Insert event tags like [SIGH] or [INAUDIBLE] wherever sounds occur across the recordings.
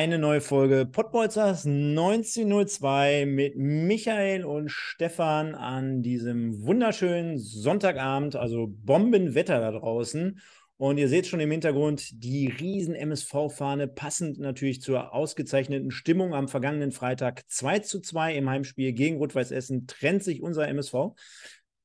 Eine neue Folge Pottbolzers 1902 mit Michael und Stefan an diesem wunderschönen Sonntagabend, also Bombenwetter da draußen. Und ihr seht schon im Hintergrund die riesen MSV-Fahne, passend natürlich zur ausgezeichneten Stimmung am vergangenen Freitag 2 zu 2 im Heimspiel gegen Rot-Weiß Essen trennt sich unser MSV.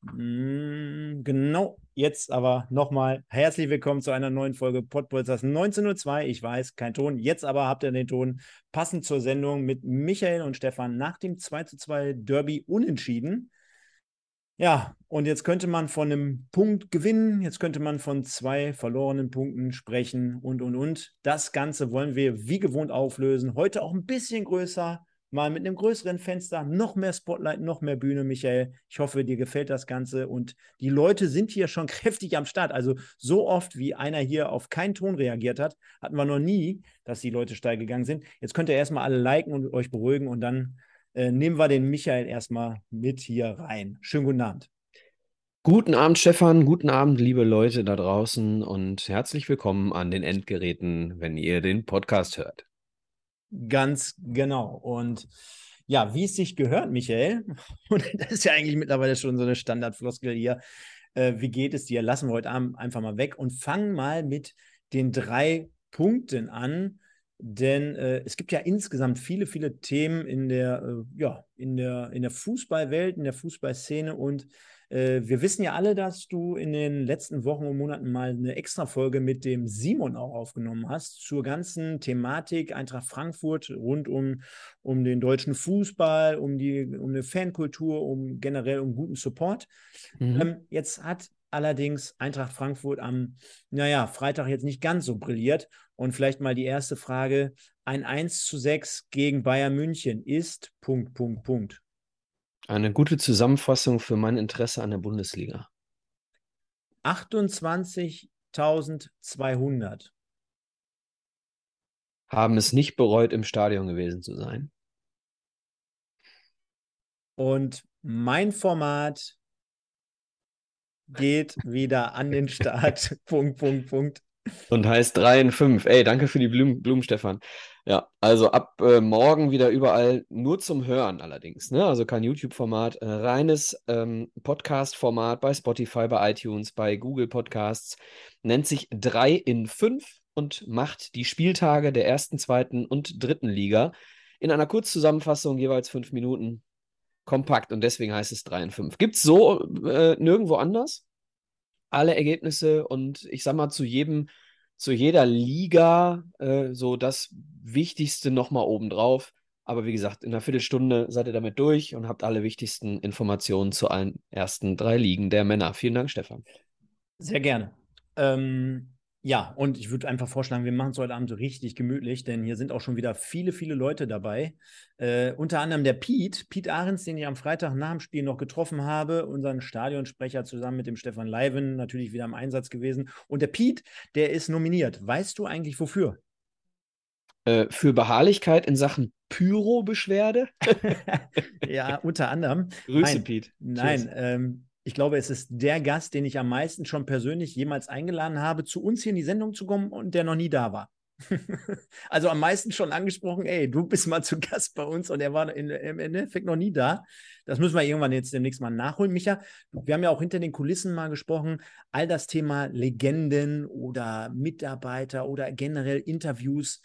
Mm, genau, jetzt aber nochmal herzlich willkommen zu einer neuen Folge Podbolzers 19.02 Ich weiß, kein Ton. Jetzt aber habt ihr den Ton passend zur Sendung mit Michael und Stefan nach dem 2 zu 2 Derby unentschieden. Ja, und jetzt könnte man von einem Punkt gewinnen, jetzt könnte man von zwei verlorenen Punkten sprechen und, und, und. Das Ganze wollen wir wie gewohnt auflösen. Heute auch ein bisschen größer, mal mit einem größeren Fenster, noch mehr Spotlight, noch mehr Bühne, Michael. Ich hoffe, dir gefällt das Ganze und die Leute sind hier schon [LAUGHS] kräftig am Start. Also so oft, wie einer hier auf keinen Ton reagiert hat, hatten wir noch nie, dass die Leute steil gegangen sind. Jetzt könnt ihr erstmal alle liken und euch beruhigen und dann äh, nehmen wir den Michael erstmal mit hier rein. Schönen guten Abend. Guten Abend, Stefan. Guten Abend, liebe Leute da draußen und herzlich willkommen an den Endgeräten, wenn ihr den Podcast hört. Ganz genau. Und ja, wie es sich gehört, Michael, [LAUGHS] und das ist ja eigentlich mittlerweile schon so eine Standardfloskel hier, äh, wie geht es dir? Lassen wir heute Abend einfach mal weg und fangen mal mit den drei Punkten an. Denn äh, es gibt ja insgesamt viele, viele Themen in der, äh, ja, in der, in der Fußballwelt, in der Fußballszene und wir wissen ja alle, dass du in den letzten Wochen und Monaten mal eine Extra-Folge mit dem Simon auch aufgenommen hast zur ganzen Thematik Eintracht Frankfurt rund um, um den deutschen Fußball, um, die, um eine Fankultur, um generell um guten Support. Mhm. Ähm, jetzt hat allerdings Eintracht Frankfurt am, naja, Freitag jetzt nicht ganz so brilliert. Und vielleicht mal die erste Frage: Ein 1 zu 6 gegen Bayern München ist Punkt, Punkt, Punkt. Eine gute Zusammenfassung für mein Interesse an der Bundesliga. 28.200 haben es nicht bereut, im Stadion gewesen zu sein. Und mein Format geht wieder an den Start. [LAUGHS] Punkt, Punkt, Punkt. Und heißt 3 in 5. Ey, danke für die Blumen, Blumen Stefan. Ja, also ab äh, morgen wieder überall nur zum Hören allerdings. Ne? Also kein YouTube-Format, äh, reines ähm, Podcast-Format bei Spotify, bei iTunes, bei Google Podcasts. Nennt sich 3 in 5 und macht die Spieltage der ersten, zweiten und dritten Liga in einer Kurzzusammenfassung, jeweils fünf Minuten, kompakt. Und deswegen heißt es 3 in 5. Gibt es so äh, nirgendwo anders? Alle Ergebnisse und ich sag mal zu jedem zu jeder Liga äh, so das Wichtigste nochmal obendrauf. Aber wie gesagt, in einer Viertelstunde seid ihr damit durch und habt alle wichtigsten Informationen zu allen ersten drei Ligen der Männer. Vielen Dank, Stefan. Sehr gerne. Ähm, ja, und ich würde einfach vorschlagen, wir machen es heute Abend so richtig gemütlich, denn hier sind auch schon wieder viele, viele Leute dabei. Äh, unter anderem der Piet, Piet Ahrens, den ich am Freitag nach dem Spiel noch getroffen habe, unseren Stadionsprecher zusammen mit dem Stefan Leiven, natürlich wieder im Einsatz gewesen. Und der Piet, der ist nominiert. Weißt du eigentlich wofür? Äh, für Beharrlichkeit in Sachen Pyro-Beschwerde? [LAUGHS] ja, unter anderem. Grüße, Piet. Nein, ähm, ich glaube, es ist der Gast, den ich am meisten schon persönlich jemals eingeladen habe, zu uns hier in die Sendung zu kommen und der noch nie da war. [LAUGHS] also am meisten schon angesprochen, ey, du bist mal zu Gast bei uns und er war in, im Endeffekt noch nie da. Das müssen wir irgendwann jetzt demnächst mal nachholen. Micha, wir haben ja auch hinter den Kulissen mal gesprochen, all das Thema Legenden oder Mitarbeiter oder generell Interviews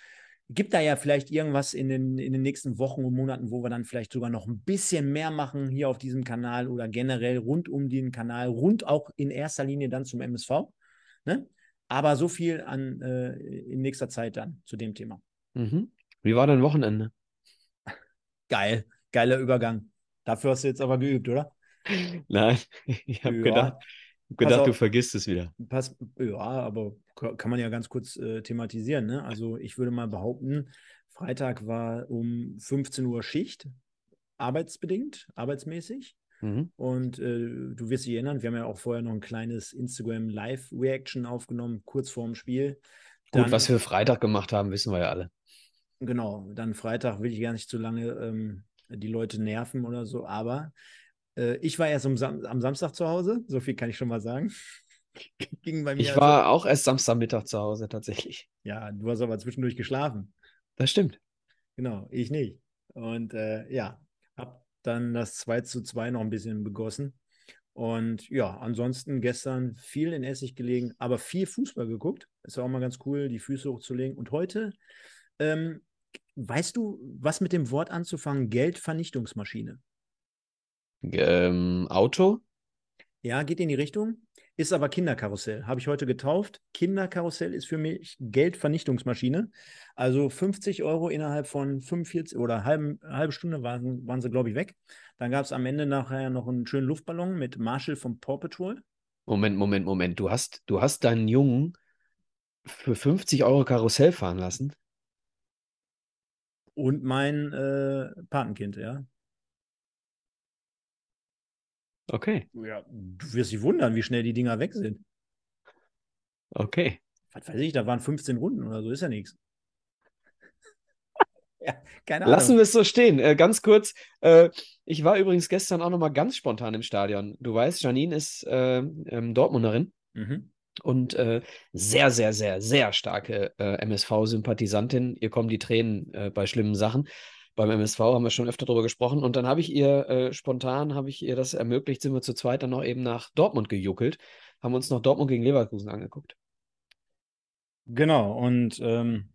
gibt da ja vielleicht irgendwas in den, in den nächsten Wochen und Monaten, wo wir dann vielleicht sogar noch ein bisschen mehr machen hier auf diesem Kanal oder generell rund um den Kanal, rund auch in erster Linie dann zum MSV. Ne? Aber so viel an äh, in nächster Zeit dann zu dem Thema. Mhm. Wie war dein Wochenende? [LAUGHS] Geil, geiler Übergang. Dafür hast du jetzt aber geübt, oder? [LAUGHS] Nein, [LAUGHS] ich habe ja. gedacht, gedacht du vergisst es wieder. Pass, ja, aber kann man ja ganz kurz äh, thematisieren. Ne? Also ich würde mal behaupten, Freitag war um 15 Uhr Schicht, arbeitsbedingt, arbeitsmäßig. Mhm. Und äh, du wirst dich erinnern, wir haben ja auch vorher noch ein kleines Instagram Live-Reaction aufgenommen, kurz vorm Spiel. Dann, Gut, was wir Freitag gemacht haben, wissen wir ja alle. Genau, dann Freitag will ich gar nicht zu lange ähm, die Leute nerven oder so, aber äh, ich war erst am, Sam am, Samstag zu Hause, so viel kann ich schon mal sagen. [LAUGHS] Ging bei mir ich also, war auch erst Samstagmittag zu Hause tatsächlich. Ja, du hast aber zwischendurch geschlafen. Das stimmt. Genau, ich nicht. Und äh, ja, hab dann das 2 zu 2 noch ein bisschen begossen. Und ja, ansonsten gestern viel in Essig gelegen, aber viel Fußball geguckt. Ist auch mal ganz cool, die Füße hochzulegen. Und heute, ähm, weißt du, was mit dem Wort anzufangen? Geldvernichtungsmaschine. Ähm, Auto? Ja, geht in die Richtung. Ist aber Kinderkarussell. Habe ich heute getauft. Kinderkarussell ist für mich Geldvernichtungsmaschine. Also 50 Euro innerhalb von 45 oder halben, halbe Stunde waren, waren sie, glaube ich, weg. Dann gab es am Ende nachher noch einen schönen Luftballon mit Marshall vom Paw Patrol. Moment, Moment, Moment. Du hast, du hast deinen Jungen für 50 Euro Karussell fahren lassen? Und mein äh, Patenkind, ja. Okay. Ja, du wirst dich wundern, wie schnell die Dinger weg sind. Okay. Was weiß ich, da waren 15 Runden oder so, ist ja nichts. [LAUGHS] ja, keine Ahnung. Lassen wir es so stehen. Äh, ganz kurz, äh, ich war übrigens gestern auch nochmal ganz spontan im Stadion. Du weißt, Janine ist äh, ähm, Dortmunderin. Mhm. Und äh, sehr, sehr, sehr, sehr starke äh, MSV-Sympathisantin. Ihr kommen die Tränen äh, bei schlimmen Sachen beim MSV haben wir schon öfter darüber gesprochen. Und dann habe ich ihr äh, spontan, habe ich ihr das ermöglicht, sind wir zu zweit dann noch eben nach Dortmund gejuckelt, haben uns noch Dortmund gegen Leverkusen angeguckt. Genau, und ähm,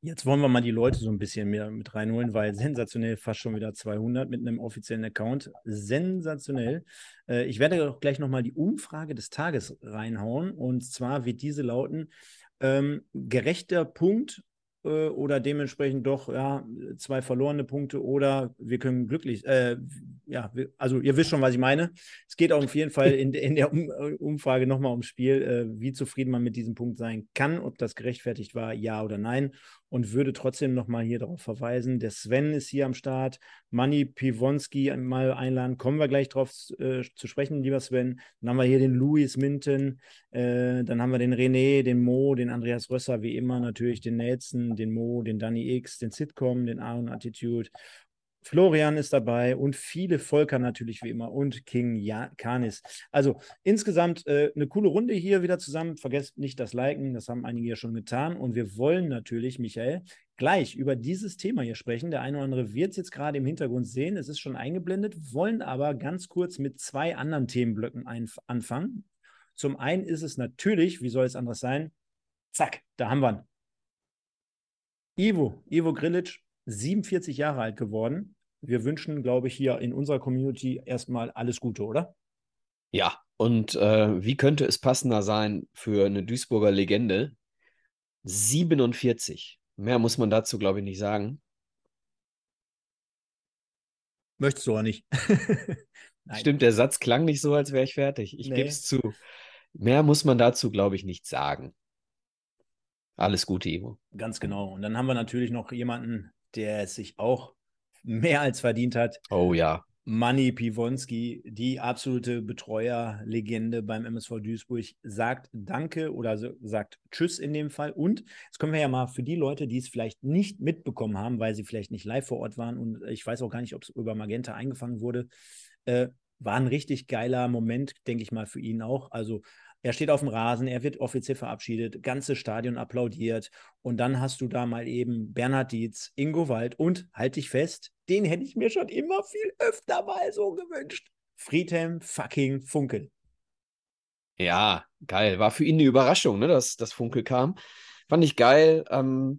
jetzt wollen wir mal die Leute so ein bisschen mehr mit reinholen, weil sensationell fast schon wieder 200 mit einem offiziellen Account. Sensationell. Äh, ich werde auch gleich nochmal die Umfrage des Tages reinhauen. Und zwar wird diese lauten, ähm, gerechter Punkt äh, oder dementsprechend doch ja, zwei verlorene Punkte oder wir können glücklich, äh, ja, wir, also ihr wisst schon, was ich meine. Es geht auf jeden Fall in, in der um, äh, Umfrage nochmal ums Spiel, äh, wie zufrieden man mit diesem Punkt sein kann, ob das gerechtfertigt war, ja oder nein und würde trotzdem nochmal hier darauf verweisen. Der Sven ist hier am Start. Manny Piwonski mal einladen. Kommen wir gleich drauf äh, zu sprechen, lieber Sven. Dann haben wir hier den Louis Minton. Äh, dann haben wir den René, den Mo, den Andreas Rösser, wie immer natürlich, den Nelson, den Mo, den Danny X, den Sitcom, den Aaron Attitude Florian ist dabei und viele Volker natürlich wie immer und King Kanis. Also insgesamt äh, eine coole Runde hier wieder zusammen. Vergesst nicht das Liken, das haben einige ja schon getan. Und wir wollen natürlich, Michael, gleich über dieses Thema hier sprechen. Der eine oder andere wird es jetzt gerade im Hintergrund sehen. Es ist schon eingeblendet, wollen aber ganz kurz mit zwei anderen Themenblöcken anfangen. Zum einen ist es natürlich, wie soll es anders sein? Zack, da haben wir ihn. Ivo, Ivo Grilic, 47 Jahre alt geworden. Wir wünschen, glaube ich, hier in unserer Community erstmal alles Gute, oder? Ja, und äh, wie könnte es passender sein für eine Duisburger Legende? 47. Mehr muss man dazu, glaube ich, nicht sagen. Möchtest du auch nicht. [LAUGHS] Stimmt, der Satz klang nicht so, als wäre ich fertig. Ich nee. gebe es zu. Mehr muss man dazu, glaube ich, nicht sagen. Alles Gute, Ivo. Ganz genau. Und dann haben wir natürlich noch jemanden, der es sich auch mehr als verdient hat. Oh ja. Manny Piwonski, die absolute Betreuerlegende beim MSV Duisburg, sagt Danke oder sagt Tschüss in dem Fall. Und jetzt können wir ja mal für die Leute, die es vielleicht nicht mitbekommen haben, weil sie vielleicht nicht live vor Ort waren und ich weiß auch gar nicht, ob es über Magenta eingefangen wurde, äh, war ein richtig geiler Moment, denke ich mal, für ihn auch. Also er steht auf dem Rasen, er wird offiziell verabschiedet, ganze Stadion applaudiert und dann hast du da mal eben Bernhard Dietz, Ingo Wald und halt dich fest, den hätte ich mir schon immer viel öfter mal so gewünscht. Friedhelm fucking Funkel. Ja, geil. War für ihn eine Überraschung, ne, dass das Funkel kam. Fand ich geil. Ähm,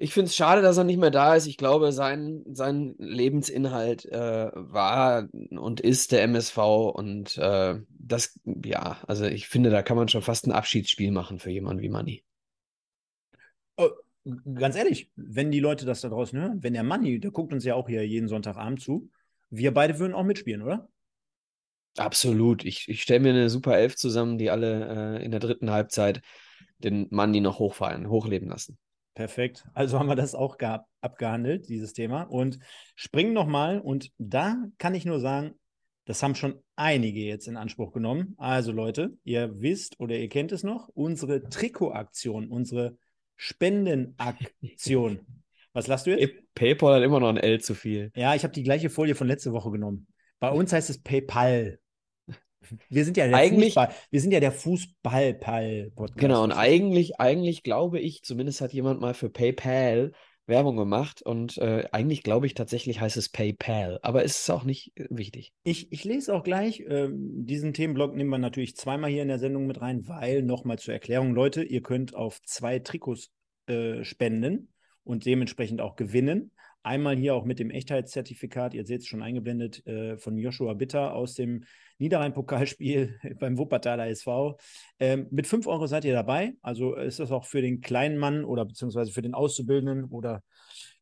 ich finde es schade, dass er nicht mehr da ist. Ich glaube, sein, sein Lebensinhalt äh, war und ist der MSV. Und äh, das, ja, also ich finde, da kann man schon fast ein Abschiedsspiel machen für jemanden wie Manni. Oh, ganz ehrlich, wenn die Leute das da draußen hören, wenn der Manni, der guckt uns ja auch hier jeden Sonntagabend zu, wir beide würden auch mitspielen, oder? Absolut. Ich, ich stelle mir eine super Elf zusammen, die alle äh, in der dritten Halbzeit den Manni noch hochfallen, hochleben lassen. Perfekt. Also haben wir das auch abgehandelt, dieses Thema. Und springen nochmal. Und da kann ich nur sagen, Das haben schon einige jetzt in Anspruch genommen. Also Leute, ihr wisst oder ihr kennt es noch, unsere Trikotaktion, unsere Spendenaktion. [LAUGHS] Was lasst du jetzt? PayPal hat immer noch ein L zu viel. Ja, ich habe die gleiche Folie von letzte Woche genommen. Bei uns heißt es PayPal. Wir sind ja der Eigentlich- Fußball, wir sind ja der Fußball-Pal-Podcast. Genau, und eigentlich, eigentlich glaube ich, zumindest hat jemand mal für PayPal Werbung gemacht und äh, eigentlich glaube ich tatsächlich heißt es PayPal, aber es ist auch nicht äh, wichtig. Ich, ich lese auch gleich, ähm, diesen Themenblock nehmen wir natürlich zweimal hier in der Sendung mit rein, weil nochmal zur Erklärung, Leute, ihr könnt auf zwei Trikots äh, spenden und dementsprechend auch gewinnen. Einmal hier auch mit dem Echtheitszertifikat, ihr seht es schon eingeblendet, äh, von Joshua Bitter aus dem Niederrhein-Pokalspiel [LAUGHS] beim Wuppertaler SV. Ähm, mit 5 Euro seid ihr dabei. Also ist das auch für den kleinen Mann oder beziehungsweise für den Auszubildenden oder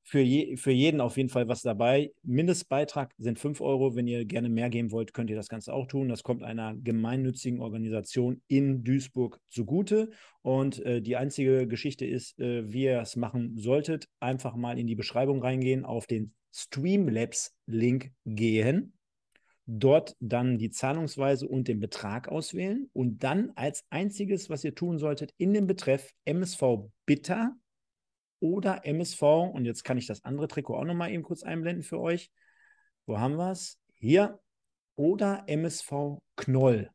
für, je, für jeden auf jeden Fall was dabei. Mindestbeitrag sind 5 Euro. Wenn ihr gerne mehr geben wollt, könnt ihr das Ganze auch tun. Das kommt einer gemeinnützigen Organisation in Duisburg zugute. Und äh, die einzige Geschichte ist, äh, wie ihr es machen solltet, einfach mal in die Beschreibung reingehen, auf den Streamlabs-Link gehen dort dann die Zahlungsweise und den Betrag auswählen und dann als einziges, was ihr tun solltet, in dem Betreff MSV Bitter oder MSV, und jetzt kann ich das andere Trikot auch nochmal eben kurz einblenden für euch. Wo haben wir es? Hier. Oder MSV Knoll.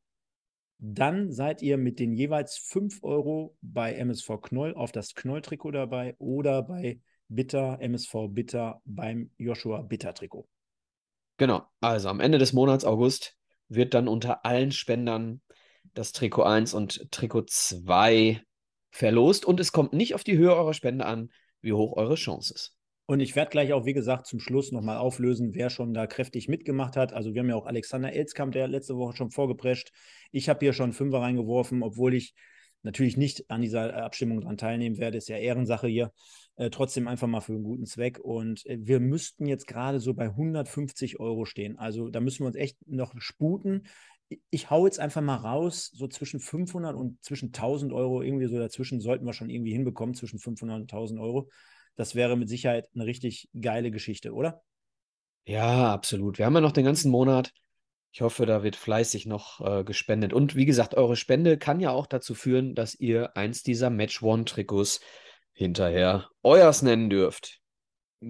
Dann seid ihr mit den jeweils 5 Euro bei MSV Knoll auf das Knoll-Trikot dabei oder bei Bitter, MSV Bitter beim Joshua Bitter-Trikot. Genau, also am Ende des Monats August wird dann unter allen Spendern das Trikot 1 und Trikot 2 verlost und es kommt nicht auf die Höhe eurer Spende an, wie hoch eure Chance ist. Und ich werde gleich auch, wie gesagt, zum Schluss nochmal auflösen, wer schon da kräftig mitgemacht hat. Also wir haben ja auch Alexander Elskamp, der letzte Woche schon vorgeprescht. Ich habe hier schon Fünfer reingeworfen, obwohl ich natürlich nicht an dieser Abstimmung dran teilnehmen werde. Ist ja Ehrensache hier. Äh, trotzdem einfach mal für einen guten Zweck. Und äh, wir müssten jetzt gerade so bei 150 Euro stehen. Also da müssen wir uns echt noch sputen. Ich, hau jetzt einfach mal raus, so zwischen 500 und zwischen 1000 Euro, irgendwie so dazwischen sollten wir schon irgendwie hinbekommen, zwischen 500 und 1000 Euro. Das wäre mit Sicherheit eine richtig geile Geschichte, oder? Ja, absolut. Wir haben ja noch den ganzen Monat. Ich hoffe, da wird fleißig noch äh, gespendet. Und wie gesagt, eure Spende kann ja auch dazu führen, dass ihr eins dieser Match One-Trikots hinterher euers nennen dürft.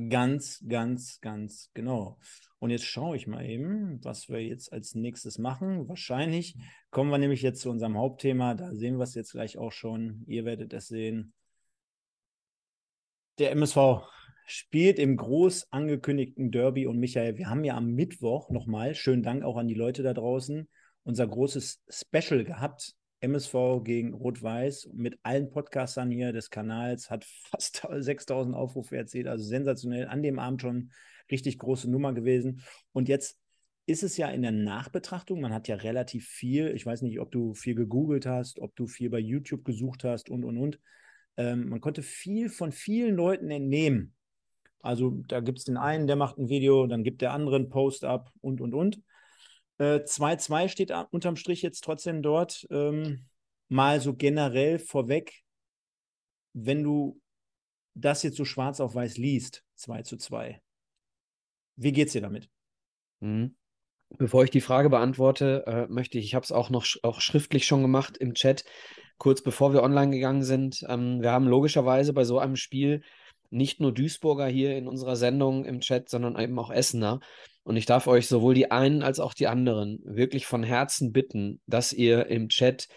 Ganz, ganz, ganz genau. Und jetzt schaue ich mal eben, was wir jetzt als nächstes machen. Wahrscheinlich kommen wir nämlich jetzt zu unserem Hauptthema. Da sehen wir es jetzt gleich auch schon. Ihr werdet es sehen. Der MSV spielt im groß angekündigten Derby und Michael, wir haben ja am Mittwoch nochmal, schönen Dank auch an die Leute da draußen, unser großes Special gehabt. MSV gegen Rot-Weiß mit allen Podcastern hier des Kanals, hat [LAUGHS] fast 6000 Aufrufe erzielt, also sensationell. An dem Abend schon richtig große Nummer gewesen. Und jetzt ist es ja in der Nachbetrachtung, man hat ja relativ viel, ich weiß nicht, ob du viel gegoogelt hast, ob du viel bei YouTube gesucht hast und, und, und. Ähm, man konnte viel von vielen Leuten entnehmen. Also da gibt es den einen, der macht ein Video, dann gibt der andere einen Post ab und, und, und. 2-2 äh, steht unterm Strich jetzt trotzdem dort. Ähm, mal so generell vorweg, wenn du das jetzt so schwarz auf weiß liest, 2 zu 2, wie geht's dir damit? Mhm. Bevor ich die Frage beantworte, äh, möchte ich, ich habe es auch noch auch schriftlich schon gemacht im Chat, kurz bevor wir online gegangen sind. Ähm, wir haben logischerweise bei so einem Spiel nicht nur Duisburger hier in unserer Sendung im Chat, sondern eben auch Essener. Und ich darf euch sowohl die einen als auch die anderen wirklich von Herzen bitten, dass ihr im Chat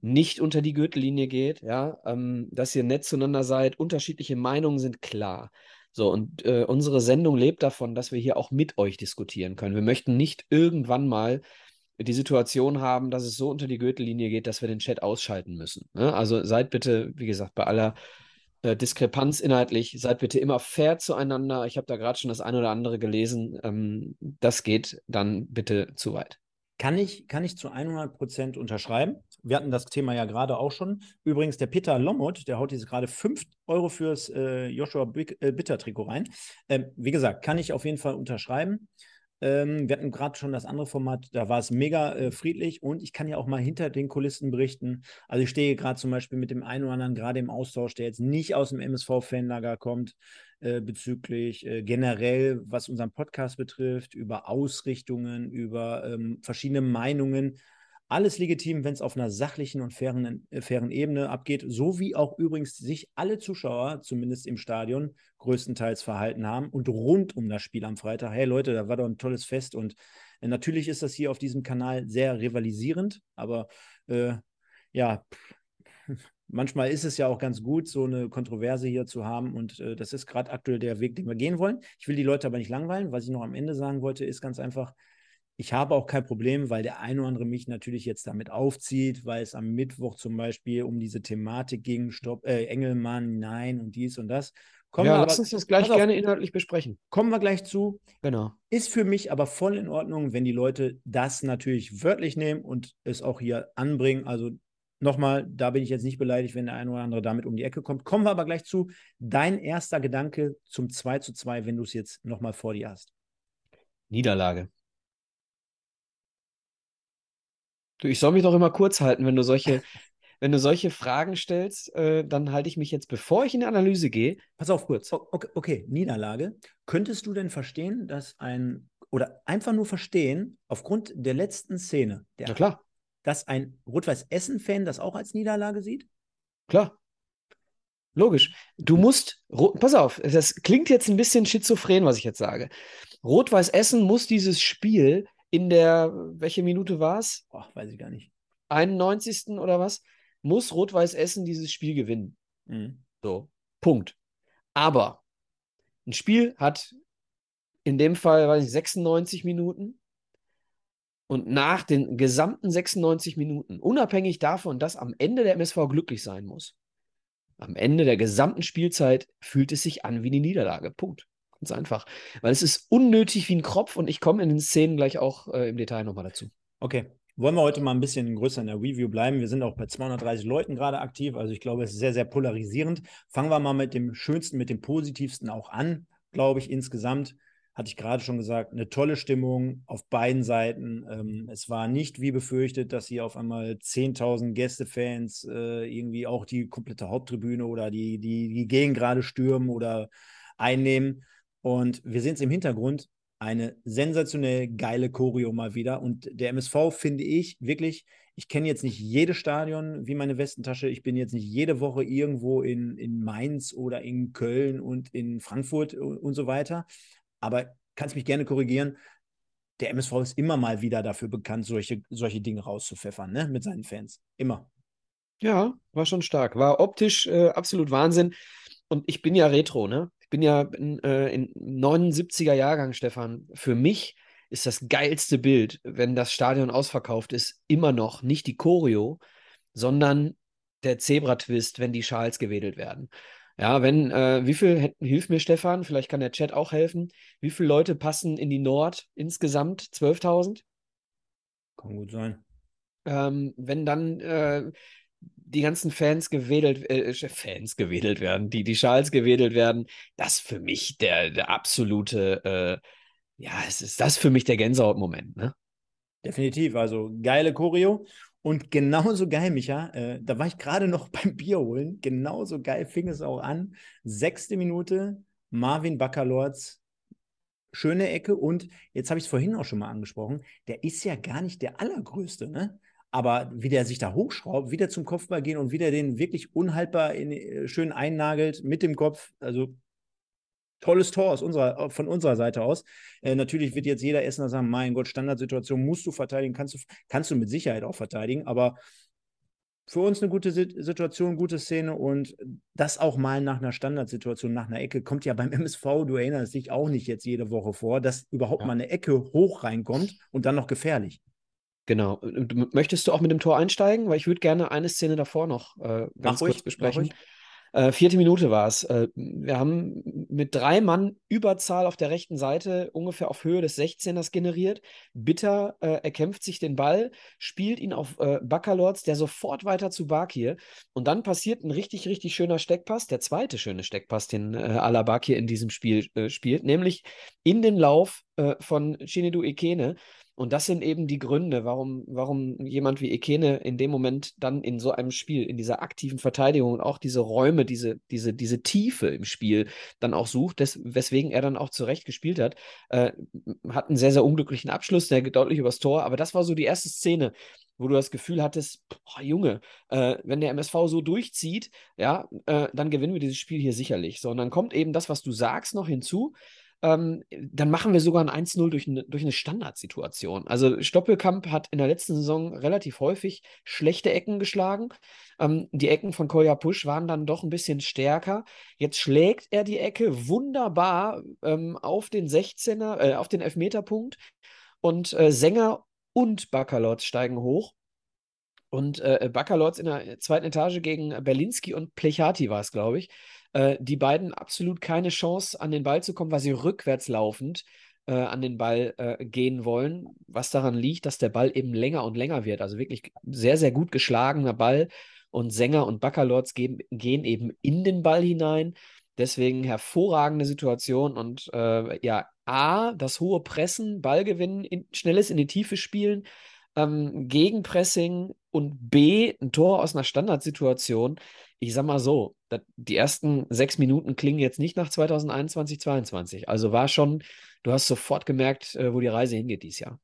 nicht unter die Gürtellinie geht, ja, ähm, dass ihr nett zueinander seid. Unterschiedliche Meinungen sind klar. So, und äh, unsere Sendung lebt davon, dass wir hier auch mit euch diskutieren können. Wir möchten nicht irgendwann mal die Situation haben, dass es so unter die Gürtellinie geht, dass wir den Chat ausschalten müssen. Ne? Also seid bitte, wie gesagt, bei aller äh, Diskrepanz inhaltlich, seid bitte immer fair zueinander. Ich habe da gerade schon das eine oder andere gelesen. Ähm, das geht dann bitte zu weit. Kann ich, kann ich zu 100 Prozent unterschreiben. Wir hatten das Thema ja gerade auch schon. Übrigens, der Peter Lommert, der haut jetzt gerade 5 Euro fürs äh, Joshua äh, Bitter-Trikot rein. Ähm, wie gesagt, kann ich auf jeden Fall unterschreiben. Ähm, wir hatten gerade schon das andere Format, da war es mega äh, friedlich und ich kann ja auch mal hinter den Kulissen berichten. Also ich stehe gerade zum Beispiel mit dem einen oder anderen gerade im Austausch, der jetzt nicht aus dem MSV-Fanlager kommt. äh, bezüglich äh, generell, was unseren Podcast betrifft, über Ausrichtungen, über ähm, verschiedene Meinungen. Alles legitim, wenn es auf einer sachlichen und fairen, äh, fairen Ebene abgeht, so wie auch übrigens sich alle Zuschauer, zumindest im Stadion, größtenteils verhalten haben und rund um das Spiel am Freitag. Hey Leute, da war doch ein tolles Fest und äh, natürlich ist das hier auf diesem Kanal sehr rivalisierend, aber äh, ja, [LAUGHS] manchmal ist es ja auch ganz gut, so eine Kontroverse hier zu haben. Und äh, das ist gerade aktuell der Weg, den wir gehen wollen. Ich will die Leute aber nicht langweilen. Was ich noch am Ende sagen wollte, ist ganz einfach, ich habe auch kein Problem, weil der eine oder andere mich natürlich jetzt damit aufzieht, weil es am Mittwoch zum Beispiel um diese Thematik ging, Stopp, äh, Engelmann, nein und dies und das. Kommen ja, lass aber, uns das gleich auf, gerne inhaltlich besprechen. Kommen wir gleich zu. Genau. Ist für mich aber voll in Ordnung, wenn die Leute das natürlich wörtlich nehmen und es auch hier anbringen. Also nochmal, da bin ich jetzt nicht beleidigt, wenn der eine oder andere damit um die Ecke kommt. Kommen wir aber gleich zu. Dein erster Gedanke zum 2 zu 2, wenn du es jetzt nochmal vor dir hast. Niederlage. Du, ich soll mich doch immer kurz halten, wenn du solche, wenn du solche Fragen stellst, äh, dann halte ich mich jetzt, bevor ich in die Analyse gehe, pass auf kurz. Okay, okay, Niederlage. Könntest du denn verstehen, dass ein, oder einfach nur verstehen, aufgrund der letzten Szene, der, ja, klar. dass ein Rot-Weiß-Essen-Fan das auch als Niederlage sieht? Klar. Logisch. Du musst, pass auf, das klingt jetzt ein bisschen schizophren, was ich jetzt sage. Rot-Weiß Essen muss dieses Spiel in der, welche Minute war es? Weiß ich gar nicht. 91. oder was? Muss Rot-Weiß Essen dieses Spiel gewinnen. Mhm. So, Punkt. Aber ein Spiel hat in dem Fall, weiß ich, 96 Minuten. Und nach den gesamten 96 Minuten, unabhängig davon, dass am Ende der MSV glücklich sein muss, am Ende der gesamten Spielzeit fühlt es sich an wie eine Niederlage. Punkt. Ganz einfach. Weil es ist unnötig wie ein Kropf und ich komme in den Szenen gleich auch äh, im Detail nochmal dazu. Okay. Wollen wir heute mal ein bisschen größer in der Review bleiben? Wir sind auch bei 230 Leuten gerade aktiv. Also ich glaube, es ist sehr, sehr polarisierend. Fangen wir mal mit dem Schönsten, mit dem Positivsten auch an, glaube ich, insgesamt hatte ich gerade schon gesagt, eine tolle Stimmung auf beiden Seiten. Ähm, es war nicht wie befürchtet, dass hier auf einmal 10.000 Gästefans äh, irgendwie auch die komplette Haupttribüne oder die, die, die Gegend gerade stürmen oder einnehmen, und wir sehen es im Hintergrund, eine sensationell geile Choreo mal wieder. Und der MSV finde ich wirklich, ich kenne jetzt nicht jedes Stadion wie meine Westentasche. Ich bin jetzt nicht jede Woche irgendwo in, in Mainz oder in Köln und in Frankfurt und, so weiter. Aber kannst mich gerne korrigieren. Der MSV ist immer mal wieder dafür bekannt, solche, solche Dinge rauszupfeffern, ne? Mit seinen Fans. Immer. Ja, war schon stark. War optisch äh, absolut Wahnsinn. Und ich bin ja Retro, ne? Bin ja in, äh, in 79er Jahrgang, Stefan. Für mich ist das geilste Bild, wenn das Stadion ausverkauft ist, immer noch nicht die Choreo, sondern der Zebra-Twist, wenn die Schals gewedelt werden. Ja, wenn, äh, wie viel, hilf mir Stefan, vielleicht kann der Chat auch helfen. Wie viele Leute passen in die Nord insgesamt? 12.000? Kann gut sein. Ähm, wenn dann äh, die ganzen Fans gewedelt, äh, Fans gewedelt werden, die, die Schals gewedelt werden, das für mich der, der absolute, äh, ja, es ist das für mich der Gänsehautmoment, ne? Definitiv, also geile Choreo. Und genauso geil, Micha, äh, da war ich gerade noch [LAUGHS] beim Bier holen. Genauso geil fing es auch an. Sechste Minute, Marvin Baccalords, schöne Ecke. Und jetzt habe ich es vorhin auch schon mal angesprochen, der ist ja gar nicht der allergrößte, ne? Aber wie der sich da hochschraubt, wieder zum Kopfball gehen und wieder den wirklich unhaltbar in, äh, schön einnagelt mit dem Kopf. Also tolles Tor aus unserer, von unserer Seite aus. Äh, natürlich wird jetzt jeder Essener sagen, mein Gott, Standardsituation musst du verteidigen, kannst du, kannst du mit Sicherheit auch verteidigen, aber für uns eine gute Situation, gute Szene und das auch mal nach einer Standardsituation, nach einer Ecke, kommt ja beim [LAUGHS] MSV, du erinnerst dich auch nicht jetzt jede Woche vor, dass überhaupt ja. mal eine Ecke hoch reinkommt und dann noch gefährlich. Genau. Möchtest du auch mit dem Tor einsteigen? Weil ich würde gerne eine Szene davor noch äh, ganz mach kurz ruhig, besprechen. Äh, vierte Minute war es. Äh, wir haben mit drei Mann Überzahl auf der rechten Seite ungefähr auf Höhe des 16ers generiert. Bitter äh, erkämpft sich den Ball, spielt ihn auf äh, Baccalords, der sofort weiter zu Bakir. Und dann passiert ein richtig, richtig schöner Steckpass, der zweite schöne Steckpass, den äh, Alabakir in diesem Spiel äh, spielt, nämlich in den Lauf äh, von Chinedu Ekene Und das sind eben die Gründe, warum, warum jemand wie Ekene in dem Moment dann in so einem Spiel, in dieser aktiven Verteidigung und auch diese Räume, diese, diese, diese Tiefe im Spiel dann auch sucht, des, weswegen er dann auch zurecht gespielt hat. Äh, hat einen sehr, sehr unglücklichen Abschluss, der geht deutlich übers Tor, aber das war so die erste Szene, wo du das Gefühl hattest, boah, Junge, äh, wenn der MSV so durchzieht, ja, äh, dann gewinnen wir dieses Spiel hier sicherlich. So, und dann kommt eben das, was du sagst, noch hinzu ähm, dann machen wir sogar ein 1-0 durch, eine, durch eine Standardsituation. Also Stoppelkamp hat in der letzten Saison relativ häufig schlechte Ecken geschlagen. Ähm, die Ecken von Kolja Pusch waren dann doch ein bisschen stärker. Jetzt schlägt er die Ecke wunderbar ähm, auf den 16er, äh, auf den Elfmeterpunkt und äh, Sänger und Bakalotz steigen hoch. Und äh, Bakalotz in der zweiten Etage gegen Berlinski und Plechati war es, glaube ich äh, die beiden absolut keine Chance, an den Ball zu kommen, weil sie rückwärts laufend äh, an den Ball äh, gehen wollen, was daran liegt, dass der Ball eben länger und länger wird. Also wirklich sehr, sehr gut geschlagener Ball und Sänger und Baccalords gehen, gehen eben in den Ball hinein. Deswegen hervorragende Situation und äh, ja, A, das hohe Pressen, Ballgewinn, in, schnelles in die Tiefe spielen, ähm, Gegenpressing und B, ein Tor aus einer Standardsituation ich sag mal so, die ersten sechs Minuten klingen jetzt nicht nach 2021, 2022. Also war schon, du hast sofort gemerkt, äh, wo die Reise hingeht dieses Jahr.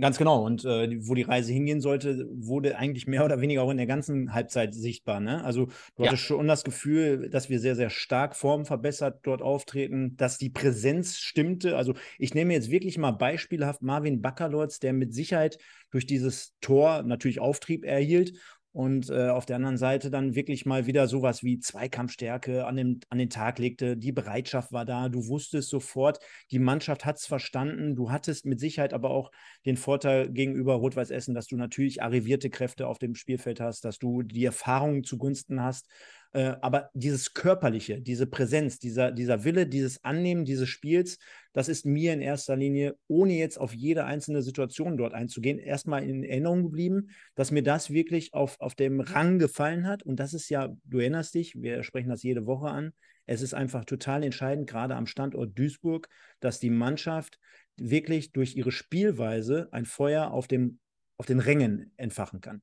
Ganz genau. Und äh, wo die Reise hingehen sollte, wurde eigentlich mehr oder weniger auch in der ganzen Halbzeit sichtbar. Ne? Also du ja. hattest schon das Gefühl, dass wir sehr, sehr stark formverbessert dort auftreten, dass die Präsenz stimmte. Also ich nehme jetzt wirklich mal beispielhaft Marvin Baccalords, der mit Sicherheit durch dieses Tor natürlich Auftrieb erhielt und äh, auf der anderen Seite dann wirklich mal wieder sowas wie Zweikampfstärke an, dem, an den Tag legte. Die Bereitschaft war da, du wusstest sofort, die Mannschaft hat es verstanden. Du hattest mit Sicherheit aber auch den Vorteil gegenüber Rot-Weiß Essen, dass du natürlich arrivierte Kräfte auf dem Spielfeld hast, dass du die Erfahrungen zugunsten hast äh, aber dieses Körperliche, diese Präsenz, dieser, dieser Wille, dieses Annehmen dieses Spiels, das ist mir in erster Linie, ohne jetzt auf jede einzelne Situation dort einzugehen, erstmal in Erinnerung geblieben, dass mir das wirklich auf, auf dem Rang gefallen hat. Und das ist ja, du erinnerst dich, wir sprechen das jede Woche an. Es ist einfach total entscheidend, gerade am Standort Duisburg, dass die Mannschaft wirklich durch ihre Spielweise ein Feuer auf, dem, auf den Rängen entfachen kann.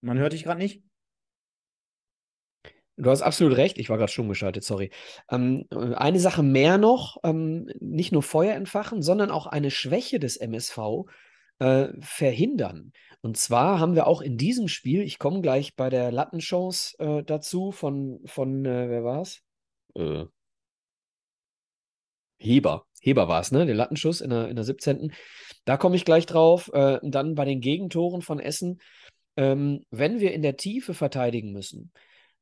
Man hört dich gerade nicht. Du hast absolut recht, ich war gerade schon geschaltet, sorry. Ähm, eine Sache mehr noch, ähm, nicht nur Feuer entfachen, sondern auch eine Schwäche des MSV äh, verhindern. Und zwar haben wir auch in diesem Spiel, ich komme gleich bei der Lattenchance äh, dazu, von, von äh, wer war es? Äh, Heber. Heber war es, ne? Der Lattenschuss in der, in der 17. Da komme ich gleich drauf. Äh, dann bei den Gegentoren von Essen ähm, wenn wir in der Tiefe verteidigen müssen,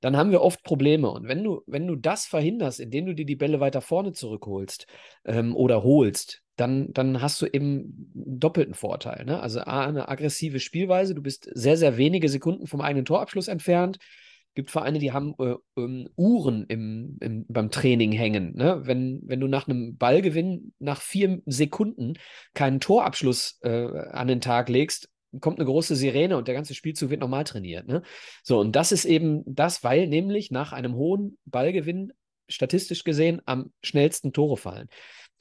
dann haben wir oft Probleme. Und wenn du, wenn du das verhinderst, indem du dir die Bälle weiter vorne zurückholst ähm, oder holst, dann, dann hast du eben einen doppelten Vorteil. Ne? Also A, eine aggressive Spielweise, du bist sehr, sehr wenige Sekunden vom eigenen Torabschluss entfernt. Es gibt Vereine, die haben äh, ähm, Uhren im, im, beim Training hängen. Ne? Wenn, wenn du nach einem Ballgewinn nach vier Sekunden keinen Torabschluss äh, an den Tag legst, kommt eine große Sirene und der ganze Spielzug wird normal trainiert. Ne? So, und das ist eben das, weil nämlich nach einem hohen Ballgewinn statistisch gesehen am schnellsten Tore fallen.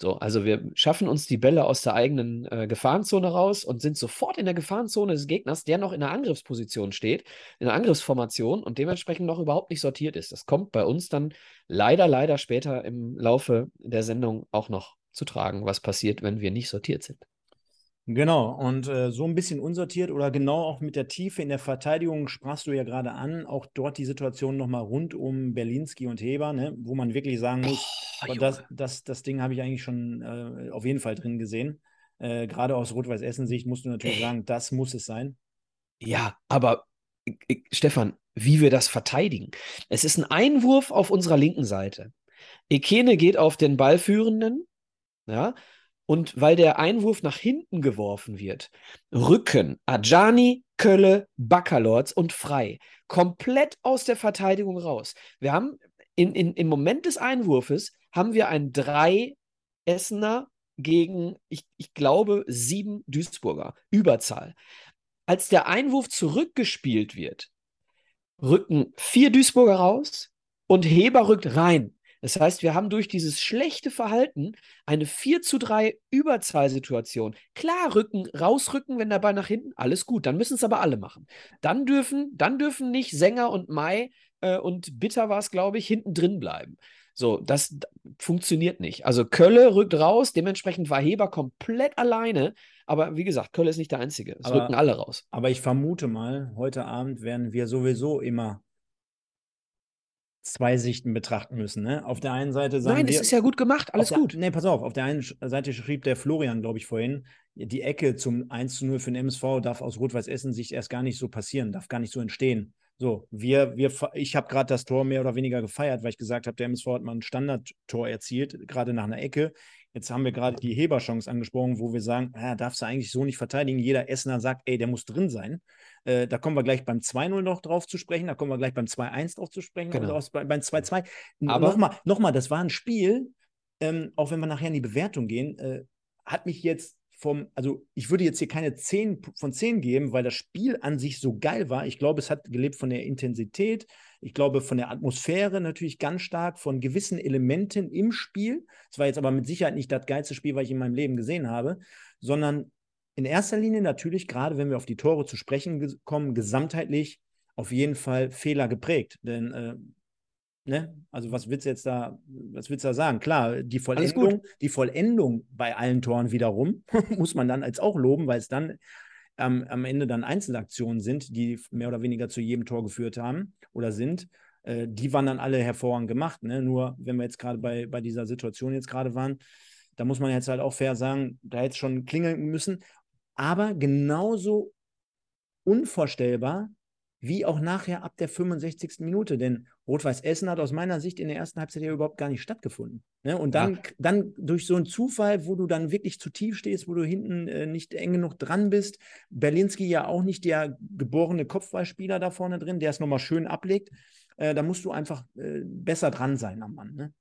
So, also wir schaffen uns die Bälle aus der eigenen äh, Gefahrenzone raus und sind sofort in der Gefahrenzone des Gegners, der noch in der Angriffsposition steht, in der Angriffsformation und dementsprechend noch überhaupt nicht sortiert ist. Das kommt bei uns dann leider, leider später im Laufe der Sendung auch noch zu tragen, was passiert, wenn wir nicht sortiert sind. Genau, und äh, so ein bisschen unsortiert oder genau auch mit der Tiefe in der Verteidigung sprachst du ja gerade an, auch dort die Situation nochmal rund um Berlinski und Heber, ne, wo man wirklich sagen muss, oh, das, das, das Ding habe ich eigentlich schon äh, auf jeden Fall drin gesehen. Äh, gerade aus Rot-Weiß-Essen-Sicht musst du natürlich sagen, das muss es sein. Ja, aber Stefan, wie wir das verteidigen. Es ist ein Einwurf auf unserer linken Seite. Ekene geht auf den Ballführenden, ja, und weil der Einwurf nach hinten geworfen wird, rücken Ajani, Kölle, Baccalords und Frei komplett aus der Verteidigung raus. Wir haben in, in, im Moment des Einwurfes haben wir ein drei Essener gegen, ich, ich glaube, sieben Duisburger. Überzahl. Als der Einwurf zurückgespielt wird, rücken vier Duisburger raus und Heber rückt rein. Das heißt, wir haben durch dieses schlechte Verhalten eine 4 zu 3 Überzahlsituation. Klar, rücken, rausrücken, wenn der Ball nach hinten, alles gut. Dann müssen es aber alle machen. Dann dürfen, dann dürfen nicht Sänger und Mai äh, und Bitter war es, glaube ich, hinten drin bleiben. So, das funktioniert nicht. Also Kölle rückt raus, dementsprechend war Heber komplett alleine. Aber wie gesagt, Kölle ist nicht der Einzige. Es Aber- rücken alle raus. Aber ich vermute mal, heute Abend werden wir sowieso immer zwei Sichten betrachten müssen. Ne? Auf der einen Seite sagen Nein, wir, es ist ja gut gemacht, alles gut. Der, nee, pass auf, auf der einen Seite schrieb der Florian, glaube ich, vorhin, die Ecke zum 1 zu 0 für den MSV darf aus Rot-Weiß-Essen-Sicht erst gar nicht so passieren, darf gar nicht so entstehen. So, wir, wir, ich habe gerade das Tor mehr oder weniger gefeiert, weil ich gesagt habe, der MSV hat mal ein Standardtor erzielt, gerade nach einer Ecke. Jetzt haben wir gerade die Heberchance angesprochen, wo wir sagen, ah, darfst du eigentlich so nicht verteidigen. Jeder Essener sagt, ey, der muss drin sein. Äh, da kommen wir gleich beim 2-0 noch drauf zu sprechen, da kommen wir gleich beim 2-1 drauf zu sprechen Genau. bei, beim 2-2. Aber- Nochmal, noch mal, das war ein Spiel, ähm, auch wenn wir nachher in die Bewertung gehen, äh, hat mich jetzt vom, also ich würde jetzt hier keine 10 von 10 geben, weil das Spiel an sich so geil war. Ich glaube, es hat gelebt von der Intensität, ich glaube von der Atmosphäre natürlich ganz stark, von gewissen Elementen im Spiel. Es war jetzt aber mit Sicherheit nicht das geilste Spiel, was ich in meinem Leben gesehen habe, sondern in erster Linie natürlich, gerade wenn wir auf die Tore zu sprechen kommen, gesamtheitlich auf jeden Fall Fehler geprägt. Denn äh, Ne? Also was willst du jetzt da, was willst du da sagen? Klar, die. Vollendung, die Vollendung bei allen Toren wiederum [LAUGHS] muss man dann als auch loben, weil es dann ähm, am Ende dann Einzelaktionen sind, die mehr oder weniger zu jedem Tor geführt haben oder sind. Äh, die waren dann alle hervorragend gemacht. Ne? Nur wenn wir jetzt gerade bei, bei dieser Situation jetzt gerade waren, da muss man jetzt halt auch fair sagen, da hätte es schon klingeln müssen. Aber genauso unvorstellbar wie auch nachher ab der 65. Minute. Denn Rot-Weiß Essen hat aus meiner Sicht in der ersten Halbzeit ja überhaupt gar nicht stattgefunden. Ne? Und dann, Ja. dann durch so einen Zufall, wo du dann wirklich zu tief stehst, wo du hinten äh, nicht eng genug dran bist, Berlinski ja auch nicht der geborene Kopfballspieler da vorne drin, der es nochmal schön ablegt, äh, da musst du einfach äh, besser dran sein am Mann. Ne?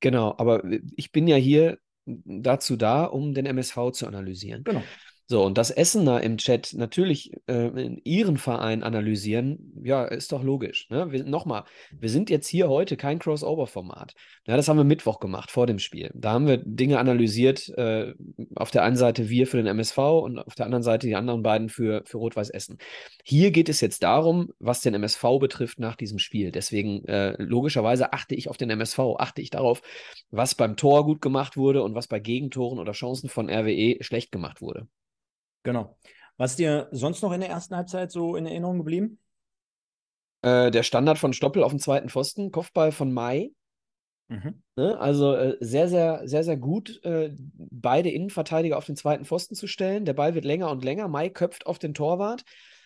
Genau, aber ich bin ja hier dazu da, um den MSV zu analysieren. Genau. So, und das Essener im Chat natürlich äh, ihren Verein analysieren, ja, ist doch logisch. Ne? Nochmal, wir sind jetzt hier heute kein Crossover-Format. Ja, das haben wir Mittwoch gemacht, vor dem Spiel. Da haben wir Dinge analysiert, äh, auf der einen Seite wir für den MSV und auf der anderen Seite die anderen beiden für, für Rot-Weiß Essen. Hier geht es jetzt darum, was den MSV betrifft nach diesem Spiel. Deswegen, äh, logischerweise achte ich auf den MSV, achte ich darauf, was beim Tor gut gemacht wurde und was bei Gegentoren oder Chancen von RWE schlecht gemacht wurde. Genau. Was dir sonst noch in der ersten Halbzeit so in Erinnerung geblieben? Äh, der Standard von Stoppel auf dem zweiten Pfosten, Kopfball von Mai. Mhm. Ne? Also äh, sehr, sehr, sehr, sehr gut, äh, beide Innenverteidiger auf den zweiten Pfosten zu stellen. Der Ball wird länger und länger. Mai köpft auf den Torwart.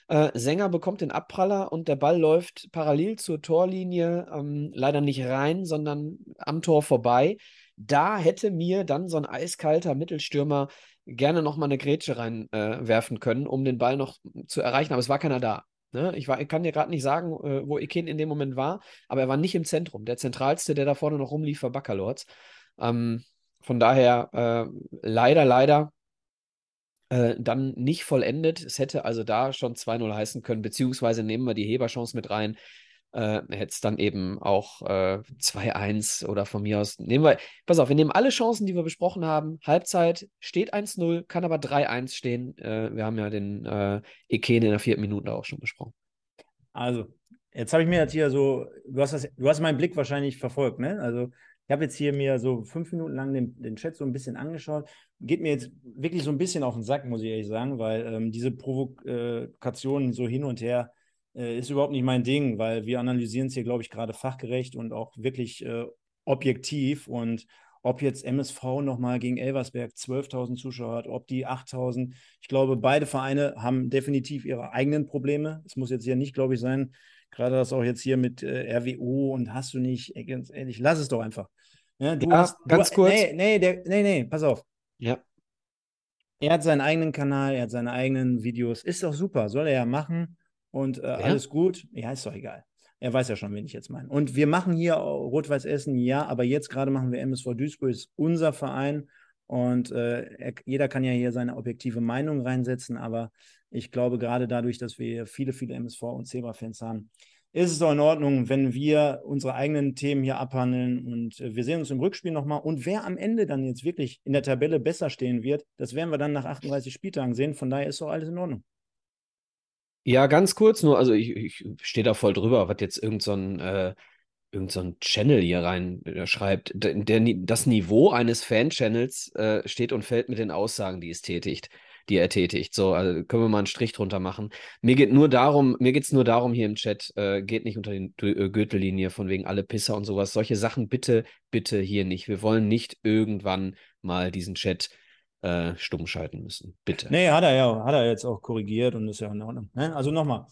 Äh, Sänger bekommt den Abpraller und der Ball läuft parallel zur Torlinie, ähm, leider nicht rein, sondern am Tor vorbei. Da hätte mir dann so ein eiskalter Mittelstürmer gerne nochmal eine Grätsche reinwerfen äh, können, um den Ball noch zu erreichen, aber es war keiner da. Ne? Ich, war, ich kann dir gerade nicht sagen, äh, wo Eken in dem Moment war, aber er war nicht im Zentrum. Der zentralste, der da vorne noch rumlief, war Baccalords. Ähm, von daher äh, leider, leider äh, dann nicht vollendet. Es hätte also da schon 2-0 heißen können, beziehungsweise nehmen wir die Heberchance mit rein. Äh, hätte es dann eben auch äh, 2-1 oder von mir aus. Nehmen wir, pass auf, wir nehmen alle Chancen, die wir besprochen haben. Halbzeit steht 1-0, kann aber 3-1 stehen. Äh, wir haben ja den äh, Eken in der vierten Minute auch schon besprochen. Also, jetzt habe ich mir das hier so, du hast, das, du hast meinen Blick wahrscheinlich verfolgt, ne? Also, ich habe jetzt hier mir so fünf Minuten lang den, den Chat so ein bisschen angeschaut. Geht mir jetzt wirklich so ein bisschen auf den Sack, muss ich ehrlich sagen, weil ähm, diese Provokationen so hin und her äh, ist überhaupt nicht mein Ding, weil wir analysieren es hier, glaube ich, gerade fachgerecht und auch wirklich äh, objektiv. Und ob jetzt MSV nochmal gegen Elversberg 12.000 Zuschauer hat, ob die 8.000. Ich glaube, beide Vereine haben definitiv ihre eigenen Probleme. Es muss jetzt hier nicht, glaube ich, sein, gerade das auch jetzt hier mit äh, RWO und hast du nicht, ganz ehrlich, lass es doch einfach. Ja, du Ja, hast, ganz du, kurz. Nee, nee, der, nee, nee, pass auf. Ja. Er hat seinen eigenen Kanal, er hat seine eigenen Videos. Ist doch super, soll er ja machen. Und äh, alles gut. Ja, ist doch egal. Er weiß ja schon, wen ich jetzt meine. Und wir machen hier Rot-Weiß Essen, ja, aber jetzt gerade machen wir MSV Duisburg, ist unser Verein. Und äh, er, jeder kann ja hier seine objektive Meinung reinsetzen, aber ich glaube, gerade dadurch, dass wir viele, viele MSV und Zebra-Fans haben, ist es doch in Ordnung, wenn wir unsere eigenen Themen hier abhandeln und äh, wir sehen uns im Rückspiel nochmal. Und wer am Ende dann jetzt wirklich in der Tabelle besser stehen wird, das werden wir dann nach 38 Spieltagen sehen. Von daher ist doch alles in Ordnung. Ja, ganz kurz nur, also ich, ich stehe da voll drüber, was jetzt irgend so äh, irgend so Channel hier rein äh, schreibt. Der, der, das Niveau eines Fan-Channels äh, steht und fällt mit den Aussagen, die es tätigt die er tätigt. So, also können wir mal einen Strich drunter machen. Mir geht nur darum, mir geht es nur darum hier im Chat, äh, geht nicht unter die äh, Gürtellinie von wegen alle Pisser und sowas. Solche Sachen bitte, bitte hier nicht. Wir wollen nicht irgendwann mal diesen Chat äh, stumm schalten müssen. Bitte. Nee, hat er ja, hat er jetzt auch korrigiert und ist ja in Ordnung. Ne? Also nochmal,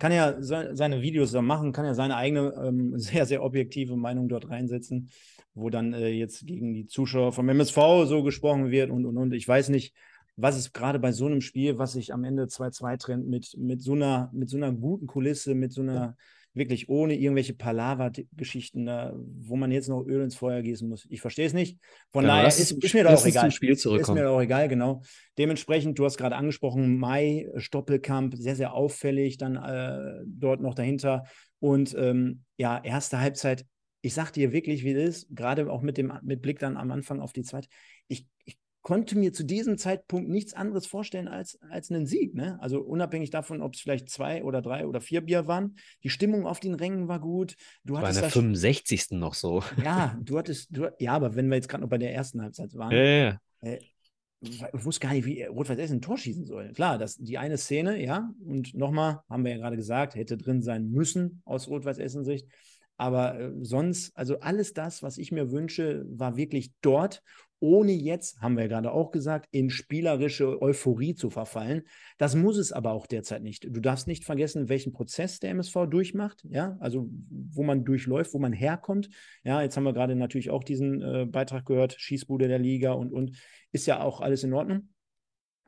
kann ja seine Videos da machen, kann ja seine eigene ähm, [LAUGHS] sehr, sehr objektive Meinung dort reinsetzen, wo dann äh, jetzt gegen die Zuschauer vom MSV so gesprochen wird und und und. Ich weiß nicht, was ist gerade bei so einem Spiel, was sich am Ende 2-2 trennt, mit, mit, so einer, mit so einer guten Kulisse, mit so einer wirklich ohne irgendwelche Palaver-Geschichten, wo man jetzt noch Öl ins Feuer gießen muss. Ich verstehe es nicht. Von genau, daher ist, ist, mir da auch egal. Spiel ist mir da auch egal, genau. Dementsprechend, du hast gerade angesprochen, Mai, Stoppelkamp, sehr, sehr auffällig, dann äh, dort noch dahinter. Und ähm, ja, erste Halbzeit, ich sag dir wirklich, wie es ist, gerade auch mit dem mit Blick dann am Anfang auf die zweite. Ich, ich konnte mir zu diesem Zeitpunkt nichts anderes vorstellen als, als einen Sieg. Ne? Also unabhängig davon, ob es vielleicht zwei oder drei oder vier Bier waren. Die Stimmung auf den Rängen war gut. Du das war in der 65. noch so. Ja, du hattest, du, ja, aber wenn wir jetzt gerade noch bei der ersten Halbzeit waren, ja, ja. Äh, ich wusste gar nicht, wie Rot-Weiß Essen ein Tor schießen soll. Klar, das, die eine Szene, ja, und nochmal, haben wir ja gerade gesagt, hätte drin sein müssen aus Rot-Weiß Essen Sicht. Aber äh, sonst, also alles das, was ich mir wünsche, war wirklich dort ohne jetzt, haben wir ja gerade auch gesagt, in spielerische Euphorie zu verfallen. Das muss es aber auch derzeit nicht. Du darfst nicht vergessen, welchen Prozess der MSV durchmacht, ja, also wo man durchläuft, wo man herkommt. Ja, jetzt haben wir gerade natürlich auch diesen äh, Beitrag gehört, Schießbude der Liga und, und ist ja auch alles in Ordnung.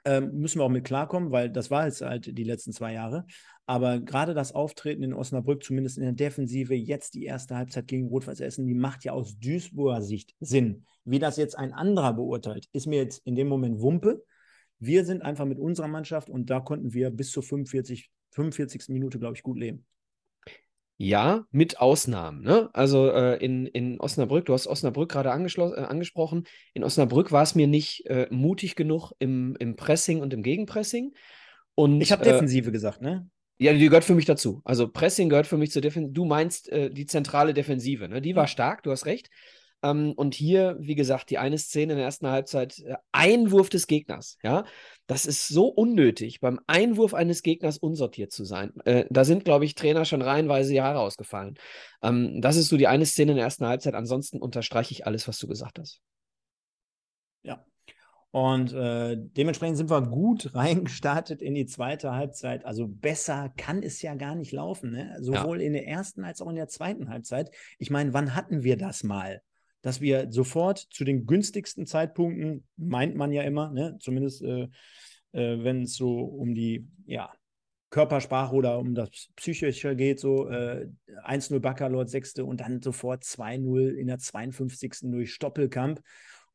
Ähm, müssen wir auch mit klarkommen, weil das war jetzt halt die letzten zwei Jahre. Aber gerade das Auftreten in Osnabrück, zumindest in der Defensive, jetzt die erste Halbzeit gegen Rot-Weiß Essen, die macht ja aus Duisburger Sicht Sinn. Wie das jetzt ein anderer beurteilt, ist mir jetzt in dem Moment Wumpe. Wir sind einfach mit unserer Mannschaft und da konnten wir bis zur 45, 45. Minute, glaube ich, gut leben. Ja, mit Ausnahmen. Ne? Also äh, in, in Osnabrück, du hast Osnabrück gerade äh, angesprochen, in Osnabrück war es mir nicht äh, mutig genug im, im Pressing und im Gegenpressing. Und, ich habe äh, Defensive gesagt, ne? Ja, die gehört für mich dazu. Also Pressing gehört für mich zur Defensive. Du meinst äh, die zentrale Defensive, ne? Die war stark, du hast recht. Ähm, und hier, wie gesagt, die eine Szene in der ersten Halbzeit, äh, Einwurf des Gegners, ja. Das ist so unnötig, beim Einwurf eines Gegners unsortiert zu sein. Äh, da sind, glaube ich, Trainer schon reihenweise Jahre ausgefallen. Ähm, das ist so die eine Szene in der ersten Halbzeit. Ansonsten unterstreiche ich alles, was du gesagt hast. Ja, und äh, dementsprechend sind wir gut [LAUGHS] reingestartet in die zweite Halbzeit. Also besser kann es ja gar nicht laufen, ne? sowohl ja. in der ersten als auch in der zweiten Halbzeit. Ich meine, wann hatten wir das mal? Dass wir sofort zu den günstigsten Zeitpunkten, meint man ja immer, ne? zumindest äh, äh, wenn es so um die ja, Körpersprache oder um das Psychische geht, so äh, 1-0 Baccalord, sechste und dann sofort 2-0 in der 52. durch Stoppelkamp.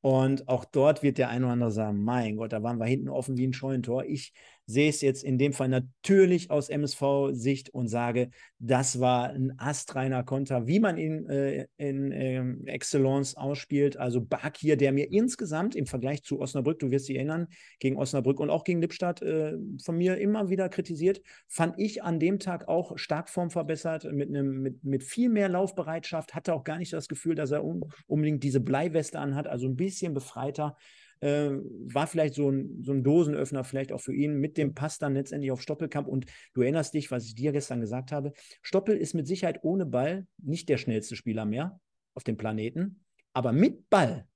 Und auch dort wird der eine oder andere sagen, mein Gott, da waren wir hinten offen wie ein Scheunentor. Ich sehe es jetzt in dem Fall natürlich aus MSV-Sicht und sage, das war ein astreiner Konter, wie man ihn äh, in äh, Excellence ausspielt. Also Bakir, der mir insgesamt im Vergleich zu Osnabrück, du wirst dich erinnern, gegen Osnabrück und auch gegen Lippstadt äh, von mir immer wieder kritisiert, fand ich an dem Tag auch stark formverbessert, mit, einem, mit, mit viel mehr Laufbereitschaft, hatte auch gar nicht das Gefühl, dass er un unbedingt diese Bleiweste anhat, also ein bisschen befreiter äh, war vielleicht so ein, so ein Dosenöffner vielleicht auch für ihn mit dem Pass dann letztendlich auf Stoppelkamp. Und du erinnerst dich, was ich dir gestern gesagt habe. Stoppel ist mit Sicherheit ohne Ball nicht der schnellste Spieler mehr auf dem Planeten. Aber mit Ball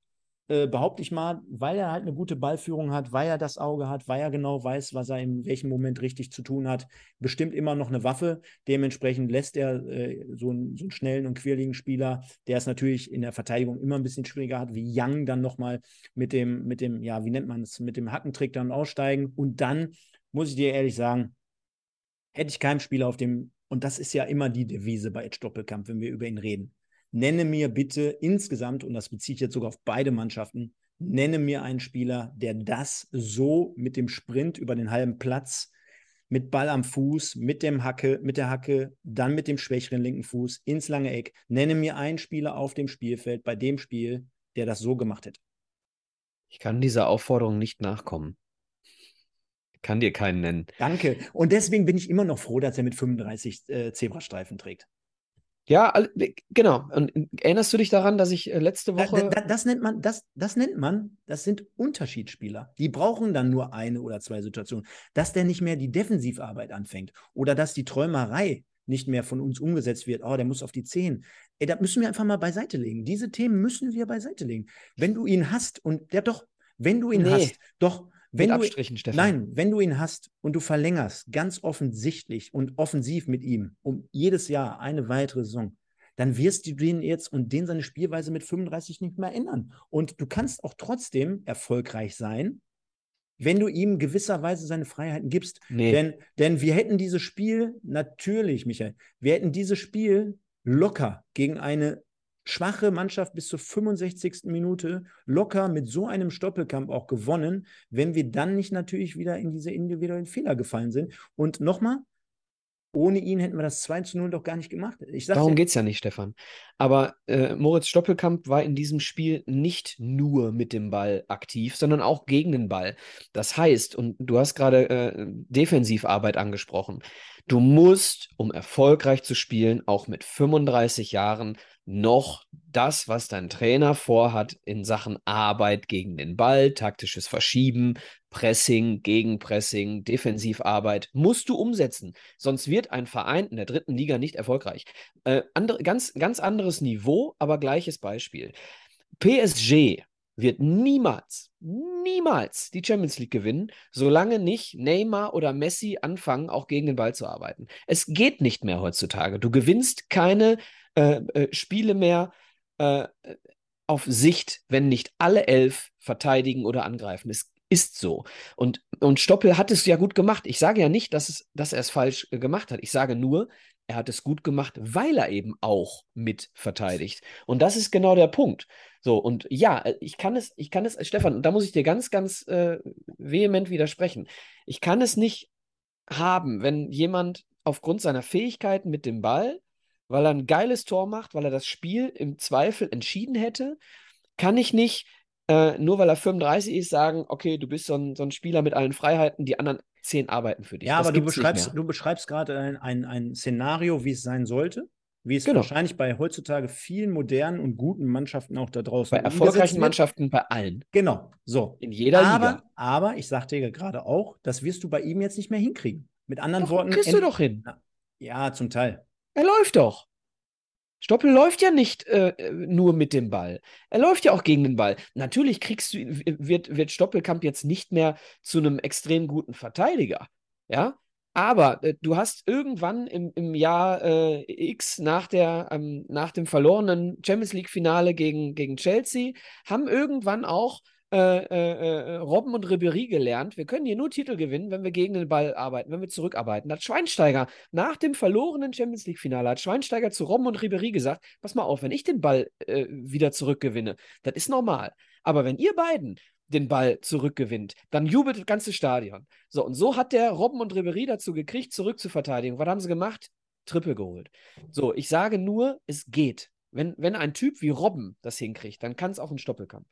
äh, behaupte ich mal, weil er halt eine gute Ballführung hat, weil er das Auge hat, weil er genau weiß, was er in welchem Moment richtig zu tun hat, bestimmt immer noch eine Waffe. Dementsprechend lässt er äh, so, einen, so, einen, schnellen und quirligen Spieler, der es natürlich in der Verteidigung immer ein bisschen schwieriger hat, wie Young dann nochmal mit dem, mit dem, ja, wie nennt man es, mit dem Hackentrick dann aussteigen. Und dann, muss ich dir ehrlich sagen, hätte ich keinen Spieler auf dem, und das ist ja immer die Devise bei Edge Doppelkampf, wenn wir über ihn reden nenne mir bitte insgesamt, und das beziehe ich jetzt sogar auf beide Mannschaften, nenne mir einen Spieler, der das so mit dem Sprint über den halben Platz mit Ball am Fuß, mit dem Hacke, mit der Hacke, dann mit dem schwächeren linken Fuß ins lange Eck. Nenne mir einen Spieler auf dem Spielfeld bei dem Spiel, der das so gemacht hätte. Ich kann dieser Aufforderung nicht nachkommen. Ich kann dir keinen nennen. Danke. Und deswegen bin ich immer noch froh, dass er mit 35 äh, Zebrastreifen trägt. Ja, genau. Und erinnerst du dich daran, dass ich äh, letzte Woche. Da, da, das nennt man, das, das nennt man, das sind Unterschiedsspieler. Die brauchen dann nur eine oder zwei Situationen. Dass der nicht mehr die Defensivarbeit anfängt oder dass die Träumerei nicht mehr von uns umgesetzt wird. Oh, der muss auf die Zehen. Ey, das müssen wir einfach mal beiseite legen. Diese Themen müssen wir beiseite legen. Wenn du ihn hast und der doch, wenn du ihn nee. hast, doch, wenn mit du, Abstrichen, Stefan. Nein, wenn du ihn hast und du verlängerst ganz offensichtlich und offensiv mit ihm um jedes Jahr eine weitere Saison, dann wirst du den jetzt und den seine Spielweise mit 35 nicht mehr ändern. Und du kannst auch trotzdem erfolgreich sein, wenn du ihm gewisserweise seine Freiheiten gibst. Nee. Denn, denn wir hätten dieses Spiel, natürlich, Michael, wir hätten dieses Spiel locker gegen eine schwache Mannschaft bis zur 65. Minute locker mit so einem Stoppelkampf auch gewonnen, wenn wir dann nicht natürlich wieder in diese individuellen Fehler gefallen sind. Und nochmal, ohne ihn hätten wir das 2 zu 0 doch gar nicht gemacht. Darum ja, geht es ja nicht, Stefan. Aber äh, Moritz Stoppelkamp war in diesem Spiel nicht nur mit dem Ball aktiv, sondern auch gegen den Ball. Das heißt, und du hast gerade äh, Defensivarbeit angesprochen, du musst, um erfolgreich zu spielen, auch mit 35 Jahren noch das, was dein Trainer vorhat in Sachen Arbeit gegen den Ball, taktisches Verschieben, Pressing, Gegenpressing, Defensivarbeit, musst du umsetzen. Sonst wird ein Verein in der dritten Liga nicht erfolgreich. Äh, andere, ganz, ganz anderes Niveau, aber gleiches Beispiel. PSG wird niemals, niemals die Champions League gewinnen, solange nicht Neymar oder Messi anfangen, auch gegen den Ball zu arbeiten. Es geht nicht mehr heutzutage. Du gewinnst keine äh, äh, Spiele mehr äh, auf Sicht, wenn nicht alle elf verteidigen oder angreifen. Es ist so. Und, und Stoppel hat es ja gut gemacht. Ich sage ja nicht, dass, es, dass er es falsch äh, gemacht hat. Ich sage nur, er hat es gut gemacht, weil er eben auch mit verteidigt. Und das ist genau der Punkt. So, und ja, ich kann es, ich kann es, Stefan, da muss ich dir ganz, ganz äh, vehement widersprechen. Ich kann es nicht haben, wenn jemand aufgrund seiner Fähigkeiten mit dem Ball weil er ein geiles Tor macht, weil er das Spiel im Zweifel entschieden hätte, kann ich nicht, äh, nur weil er 35 ist, sagen, okay, du bist so ein, so ein Spieler mit allen Freiheiten, die anderen zehn arbeiten für dich. Ja, das aber du beschreibst, du beschreibst gerade ein, ein, ein Szenario, wie es sein sollte wie es genau. wahrscheinlich bei heutzutage vielen modernen und guten Mannschaften auch da draußen Bei erfolgreichen Mannschaften bei allen. Genau, so. In jeder aber, Liga. Aber ich sagte dir gerade auch, das wirst du bei ihm jetzt nicht mehr hinkriegen. Mit anderen doch, Worten. Kriegst du doch hin. Ja, zum Teil. Er läuft doch. Stoppel läuft ja nicht äh, nur mit dem Ball. Er läuft ja auch gegen den Ball. Natürlich kriegst du, wird, wird Stoppelkamp jetzt nicht mehr zu einem extrem guten Verteidiger. Ja. Aber äh, du hast irgendwann im, im Jahr äh, X nach, der, ähm, nach dem verlorenen Champions League-Finale gegen, gegen Chelsea, haben irgendwann auch äh, äh, äh, Robben und Ribery gelernt. Wir können hier nur Titel gewinnen, wenn wir gegen den Ball arbeiten, wenn wir zurückarbeiten. Hat Schweinsteiger nach dem verlorenen Champions League-Finale, hat Schweinsteiger zu Robben und Ribery gesagt: Pass mal auf, wenn ich den Ball äh, wieder zurückgewinne, das ist normal. Aber wenn ihr beiden den Ball zurückgewinnt, dann jubelt das ganze Stadion. So, und so hat der Robben und Ribery dazu gekriegt, zurück zu verteidigen. Was haben sie gemacht? Triple geholt. So, ich sage nur, es geht. Wenn, wenn ein Typ wie Robben das hinkriegt, dann kann es auch ein Stoppelkampf.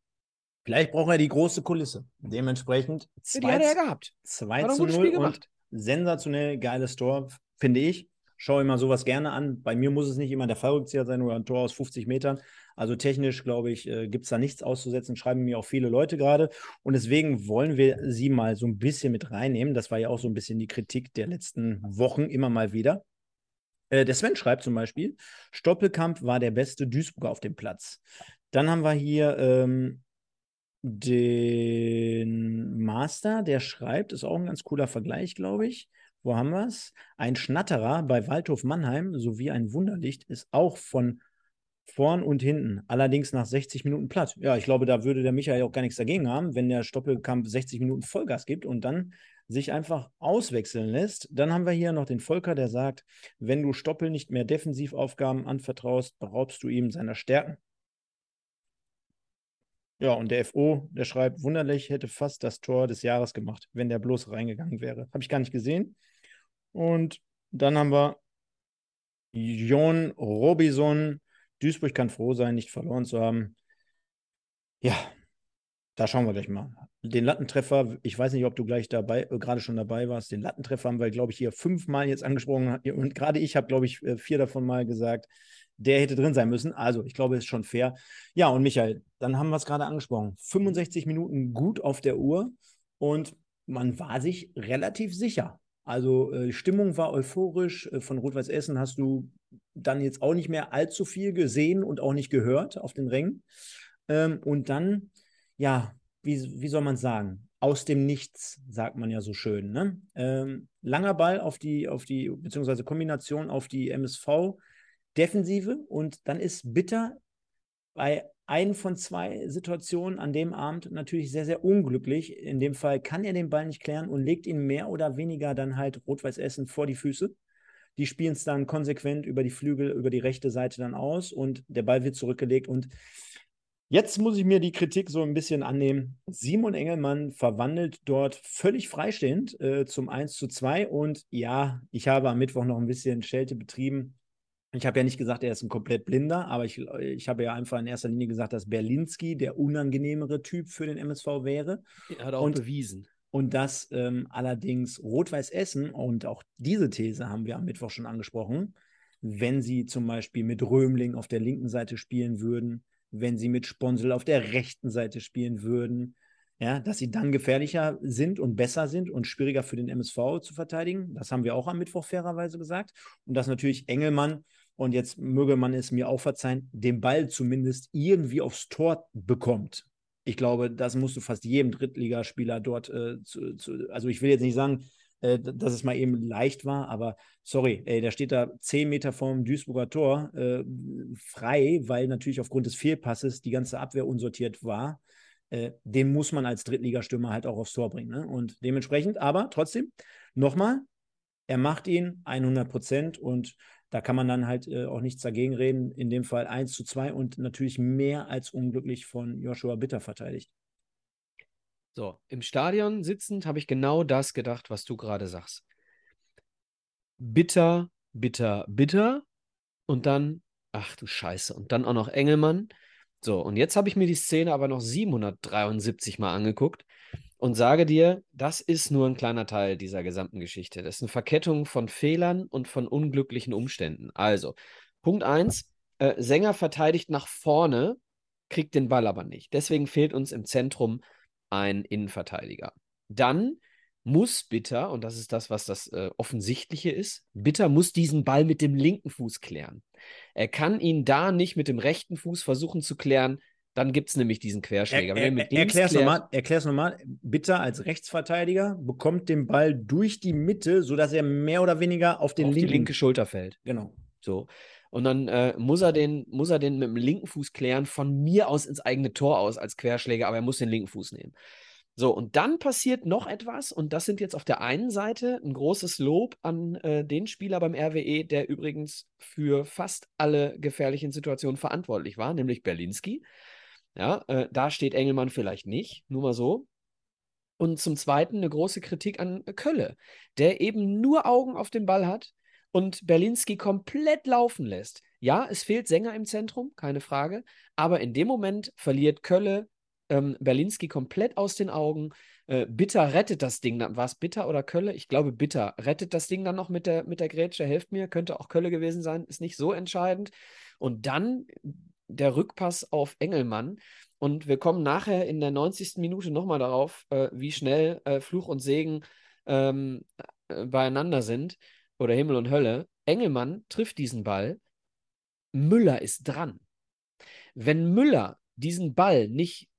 Vielleicht brauchen wir die große Kulisse. Dementsprechend 2 ja, ja gehabt. 2 zu 0 und sensationell geiles Tor, finde ich. Schaue mal sowas gerne an. Bei mir muss es nicht immer der Fallrückzieher sein oder ein Tor aus 50 Metern. Also technisch, glaube ich, äh, gibt es da nichts auszusetzen. Schreiben mir auch viele Leute gerade. Und deswegen wollen wir sie mal so ein bisschen mit reinnehmen. Das war ja auch so ein bisschen die Kritik der letzten Wochen immer mal wieder. Äh, der Sven schreibt zum Beispiel, Stoppelkamp war der beste Duisburger auf dem Platz. Dann haben wir hier ähm, den Master, der schreibt, ist auch ein ganz cooler Vergleich, glaube ich. Wo haben wir es? Ein Schnatterer bei Waldhof Mannheim sowie ein Wunderlicht ist auch von vorn und hinten, allerdings nach 60 Minuten platt. Ja, ich glaube, da würde der Michael auch gar nichts dagegen haben, wenn der Stoppelkamp 60 Minuten Vollgas gibt und dann sich einfach auswechseln lässt. Dann haben wir hier noch den Volker, der sagt, wenn du Stoppel nicht mehr Defensivaufgaben anvertraust, beraubst du ihm seiner Stärken. Ja, und der FO, der schreibt, wunderlich hätte fast das Tor des Jahres gemacht, wenn der bloß reingegangen wäre. Habe ich gar nicht gesehen. Und dann haben wir Jon Robison. Duisburg kann froh sein, nicht verloren zu haben. Ja, da schauen wir gleich mal. Den Lattentreffer, ich weiß nicht, ob du gleich dabei, äh, gerade schon dabei warst. Den Lattentreffer haben wir, glaube ich, hier fünfmal jetzt angesprochen. Und gerade ich habe, glaube ich, äh, vier davon mal gesagt, der hätte drin sein müssen. Also, ich glaube, es ist schon fair. Ja, und Michael, dann haben wir es gerade angesprochen. 65 Minuten gut auf der Uhr und man war sich relativ sicher. Also, äh, Stimmung war euphorisch. Äh, von Rot-Weiß Essen hast du dann jetzt auch nicht mehr allzu viel gesehen und auch nicht gehört auf den Rängen. Ähm, und dann ja, wie, wie soll man sagen? Aus dem Nichts, sagt man ja so schön. Ne? Ähm, langer Ball auf die, auf die, beziehungsweise Kombination auf die MSV-Defensive und dann ist Bitter bei einen von zwei Situationen an dem Abend natürlich sehr, sehr unglücklich. In dem Fall kann er den Ball nicht klären und legt ihn mehr oder weniger dann halt Rot-Weiß Essen vor die Füße. Die spielen es dann konsequent über die Flügel, über die rechte Seite dann aus und der Ball wird zurückgelegt und Jetzt muss ich mir die Kritik so ein bisschen annehmen. Simon Engelmann verwandelt dort völlig freistehend äh, zum 1 zu 2. Und ja, ich habe am Mittwoch noch ein bisschen Schelte betrieben. Ich habe ja nicht gesagt, er ist ein komplett Blinder, aber ich, ich habe ja einfach in erster Linie gesagt, dass Berlinski der unangenehmere Typ für den MSV wäre. Er hat auch und, bewiesen. Und dass ähm, allerdings Rot-Weiß Essen, und auch diese These haben wir am Mittwoch schon angesprochen, wenn sie zum Beispiel mit Römling auf der linken Seite spielen würden, wenn sie mit Sponsel auf der rechten Seite spielen würden. Ja, dass sie dann gefährlicher sind und besser sind und schwieriger für den MSV zu verteidigen. Das haben wir auch am Mittwoch fairerweise gesagt. Und dass natürlich Engelmann, und jetzt möge man es mir auch verzeihen, den Ball zumindest irgendwie aufs Tor bekommt. Ich glaube, das musst du fast jedem Drittligaspieler dort äh, zu, zu, also ich will jetzt nicht sagen, äh, dass es mal eben leicht war, aber sorry, ey, der steht da zehn Meter vom Duisburger Tor äh, frei, weil natürlich aufgrund des Fehlpasses die ganze Abwehr unsortiert war. Äh, den muss man als Drittligastürmer halt auch aufs Tor bringen. Ne? Und dementsprechend, aber trotzdem, nochmal, er macht ihn 100 Prozent und da kann man dann halt äh, auch nichts dagegen reden. In dem Fall 1 zu 2 und natürlich mehr als unglücklich von Joshua Bitter verteidigt. So, im Stadion sitzend habe ich genau das gedacht, was du gerade sagst. Bitter, bitter, bitter und dann, ach du Scheiße, und dann auch noch Engelmann. So, und jetzt habe ich mir die Szene aber noch 773 Mal angeguckt und sage dir, das ist nur ein kleiner Teil dieser gesamten Geschichte. Das ist eine Verkettung von Fehlern und von unglücklichen Umständen. Also, Punkt 1, äh, Sänger verteidigt nach vorne, kriegt den Ball aber nicht. Deswegen fehlt uns im Zentrum ein Innenverteidiger. Dann muss Bitter, und das ist das, was das äh, Offensichtliche ist, Bitter muss diesen Ball mit dem linken Fuß klären. Er kann ihn da nicht mit dem rechten Fuß versuchen zu klären, dann gibt es nämlich diesen Querschläger. Er, er, erklär's nochmal, erklär's nochmal. Bitter als Rechtsverteidiger bekommt den Ball durch die Mitte, sodass er mehr oder weniger auf den auf linken... die linke Schulter fällt. Genau. So. Und dann äh, muss, er den, muss er den mit dem linken Fuß klären, von mir aus ins eigene Tor aus als Querschläger, aber er muss den linken Fuß nehmen. So, und dann passiert noch etwas, und das sind jetzt auf der einen Seite ein großes Lob an äh, den Spieler beim RWE, der übrigens für fast alle gefährlichen Situationen verantwortlich war, nämlich Berlinski. Ja, äh, da steht Engelmann vielleicht nicht, nur mal so. Und zum Zweiten eine große Kritik an Kölle, der eben nur Augen auf den Ball hat, und Berlinski komplett laufen lässt. Ja, es fehlt Sänger im Zentrum, keine Frage, aber in dem Moment verliert Kölle ähm, Berlinski komplett aus den Augen. Äh, Bitter rettet das Ding dann. War es Bitter oder Kölle? Ich glaube, Bitter rettet das Ding dann noch mit der, mit der Grätsche. Helft mir, könnte auch Kölle gewesen sein, ist nicht so entscheidend. Und dann der Rückpass auf Engelmann. Und wir kommen nachher in der 90. Minute nochmal darauf, äh, wie schnell äh, Fluch und Segen ähm, äh, beieinander sind oder Himmel und Hölle. Engelmann trifft diesen Ball. Müller ist dran. Wenn Müller diesen Ball nicht,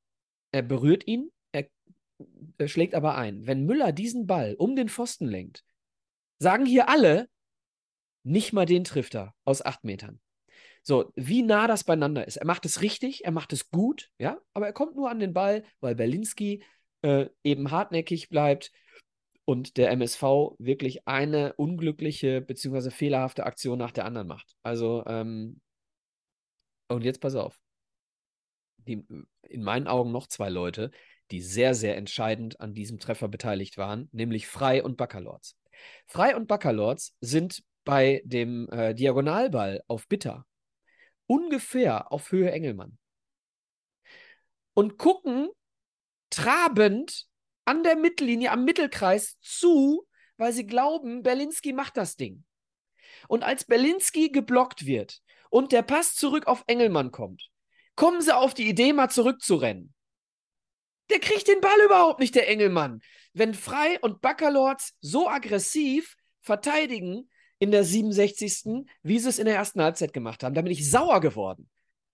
er berührt ihn, er, er schlägt aber ein. Wenn Müller diesen Ball um den Pfosten lenkt, sagen hier alle, nicht mal den trifft er aus acht Metern. So, wie nah das beieinander ist. Er macht es richtig, er macht es gut, ja, aber er kommt nur an den Ball, weil Berlinski äh, eben hartnäckig bleibt und der MSV wirklich eine unglückliche bzw. fehlerhafte Aktion nach der anderen macht. Also, ähm, und jetzt pass auf. Die, in meinen Augen noch zwei Leute, die sehr, sehr entscheidend an diesem Treffer beteiligt waren, nämlich Frei und Baccalords. Frei und Baccalords sind bei dem äh, Diagonalball auf Bitter ungefähr auf Höhe Engelmann. Und gucken trabend an der Mittellinie, am Mittelkreis zu, weil sie glauben, Berlinski macht das Ding. Und als Berlinski geblockt wird und der Pass zurück auf Engelmann kommt, kommen sie auf die Idee, mal zurückzurennen. Der kriegt den Ball überhaupt nicht, der Engelmann. Wenn Frei und Baccalords so aggressiv verteidigen in der 67. wie sie es in der ersten Halbzeit gemacht haben, da bin ich sauer geworden.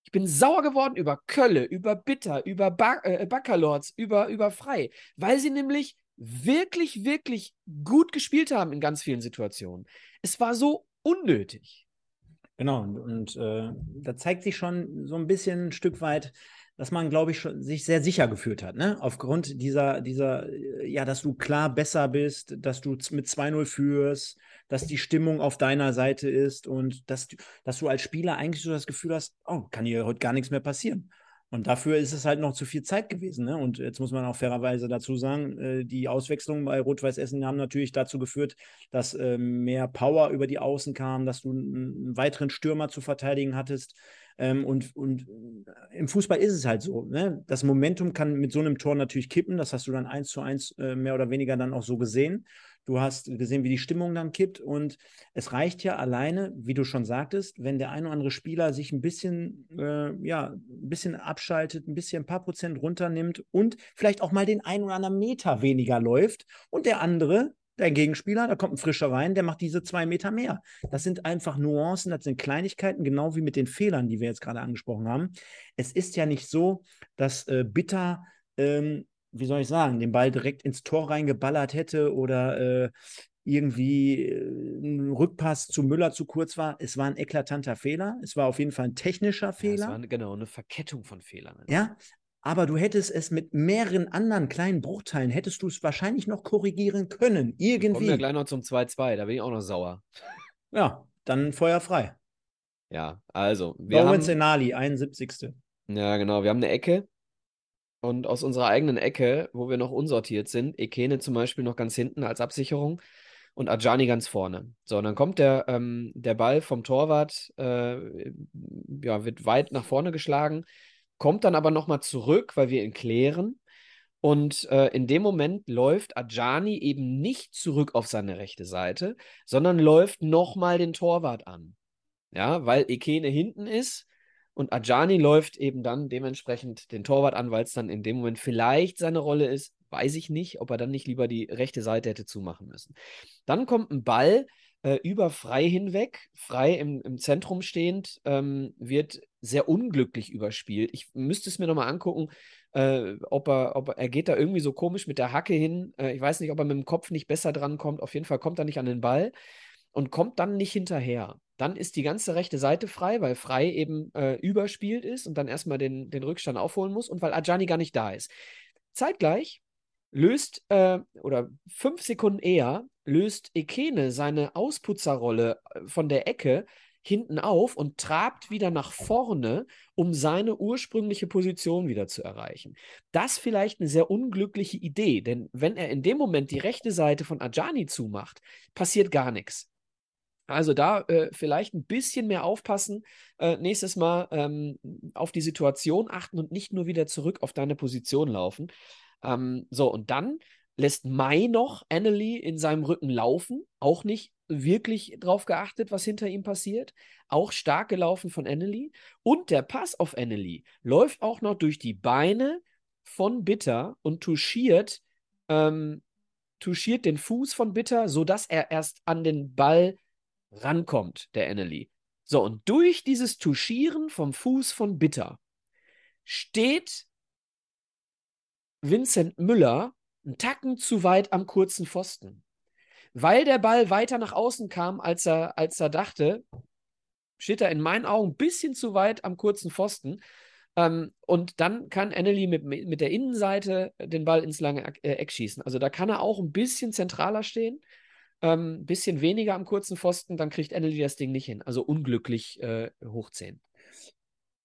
Ich bin sauer geworden über Kölle, über Bitter, über ba äh, Baccalords, über, über Frei, weil sie nämlich wirklich, wirklich gut gespielt haben in ganz vielen Situationen. Es war so unnötig. Genau, und, und äh, da zeigt sich schon so ein bisschen ein Stück weit, dass man, glaube ich, schon sich sehr sicher gefühlt hat, ne? Aufgrund dieser, dieser, äh, ja, dass du klar besser bist, dass du mit 2-0 führst, dass die Stimmung auf deiner Seite ist und dass, dass du als Spieler eigentlich so das Gefühl hast, oh, kann hier heute gar nichts mehr passieren. Und dafür ist es halt noch zu viel Zeit gewesen. Ne? Und jetzt muss man auch fairerweise dazu sagen, äh, die Auswechslungen bei Rot-Weiß Essen haben natürlich dazu geführt, dass äh, mehr Power über die Außen kam, dass du einen weiteren Stürmer zu verteidigen hattest. Ähm, und, und äh, im Fußball ist es halt so. Ne? Das Momentum kann mit so einem Tor natürlich kippen. Das hast du dann eins zu eins äh, mehr oder weniger dann auch so gesehen. Du hast gesehen, wie die Stimmung dann kippt. Und es reicht ja alleine, wie du schon sagtest, wenn der ein oder andere Spieler sich ein bisschen, äh, ja, ein bisschen abschaltet, ein bisschen ein paar Prozent runternimmt und vielleicht auch mal den ein oder anderen Meter weniger läuft und der andere der Gegenspieler, da kommt ein frischer rein, der macht diese zwei Meter mehr. Das sind einfach Nuancen, das sind Kleinigkeiten, genau wie mit den Fehlern, die wir jetzt gerade angesprochen haben. Es ist ja nicht so, dass äh, Bitter ähm, wie soll ich sagen, den Ball direkt ins Tor reingeballert hätte oder äh, irgendwie äh, ein Rückpass zu Müller zu kurz war. Es war ein eklatanter Fehler. Es war auf jeden Fall ein technischer Fehler. Ja, es war genau eine Verkettung von Fehlern. Ja, aber du hättest es mit mehreren anderen kleinen Bruchteilen, hättest du es wahrscheinlich noch korrigieren können. Irgendwie. Kommen wir gleich noch zum 2-2, da bin ich auch noch sauer. Ja, dann Feuer frei. Ja, also. Wir Lawrence haben, Enali, 71. Ja, genau. Wir haben eine Ecke und aus unserer eigenen Ecke, wo wir noch unsortiert sind, Ekene zum Beispiel noch ganz hinten als Absicherung und Ajani ganz vorne. So, und dann kommt der, ähm, der Ball vom Torwart, äh, ja, wird weit nach vorne geschlagen, kommt dann aber nochmal zurück, weil wir ihn klären. Und äh, in dem Moment läuft Ajani eben nicht zurück auf seine rechte Seite, sondern läuft nochmal den Torwart an. Ja, weil Ekene hinten ist und Ajani läuft eben dann dementsprechend den Torwart an, weil es dann in dem Moment vielleicht seine Rolle ist. Weiß ich nicht, ob er dann nicht lieber die rechte Seite hätte zumachen müssen. Dann kommt ein Ball äh, über Frei hinweg, Frei im, im Zentrum stehend, ähm, wird sehr unglücklich überspielt. Ich müsste es mir nochmal angucken, äh, ob, er, ob er, geht da irgendwie so komisch mit der Hacke hin. Äh, ich weiß nicht, ob er mit dem Kopf nicht besser dran kommt. Auf jeden Fall kommt er nicht an den Ball und kommt dann nicht hinterher. Dann ist die ganze rechte Seite frei, weil Frei eben äh, überspielt ist und dann erstmal den, den Rückstand aufholen muss und weil Ajani gar nicht da ist. Zeitgleich löst, äh, oder fünf Sekunden eher, löst Ekene seine Ausputzerrolle äh, von der Ecke hinten auf und trabt wieder nach vorne, um seine ursprüngliche Position wieder zu erreichen. Das vielleicht eine sehr unglückliche Idee, denn wenn er in dem Moment die rechte Seite von Ajani zumacht, passiert gar nichts. Also da äh, vielleicht ein bisschen mehr aufpassen. Äh, nächstes Mal ähm, auf die Situation achten und nicht nur wieder zurück auf deine Position laufen. Ähm, so, und dann lässt Mai noch Annalie in seinem Rücken laufen. Auch nicht wirklich drauf geachtet, was hinter ihm passiert. Auch stark gelaufen von Annalie. Und der Pass auf Annalie läuft auch noch durch die Beine von Bitter und touchiert, ähm, touchiert den Fuß von Bitter, sodass er erst an den Ball rankommt, der Annelie. So, und durch dieses Touchieren vom Fuß von Bitter steht Vincent Müller einen Tacken zu weit am kurzen Pfosten. Weil der Ball weiter nach außen kam, als er, als er dachte, steht er in meinen Augen ein bisschen zu weit am kurzen Pfosten. Ähm, und dann kann Annelie mit, mit der Innenseite den Ball ins lange Eck schießen. Also da kann er auch ein bisschen zentraler stehen. Ähm, bisschen weniger am kurzen Pfosten, dann kriegt Annelie das Ding nicht hin. Also unglücklich äh, hoch 10.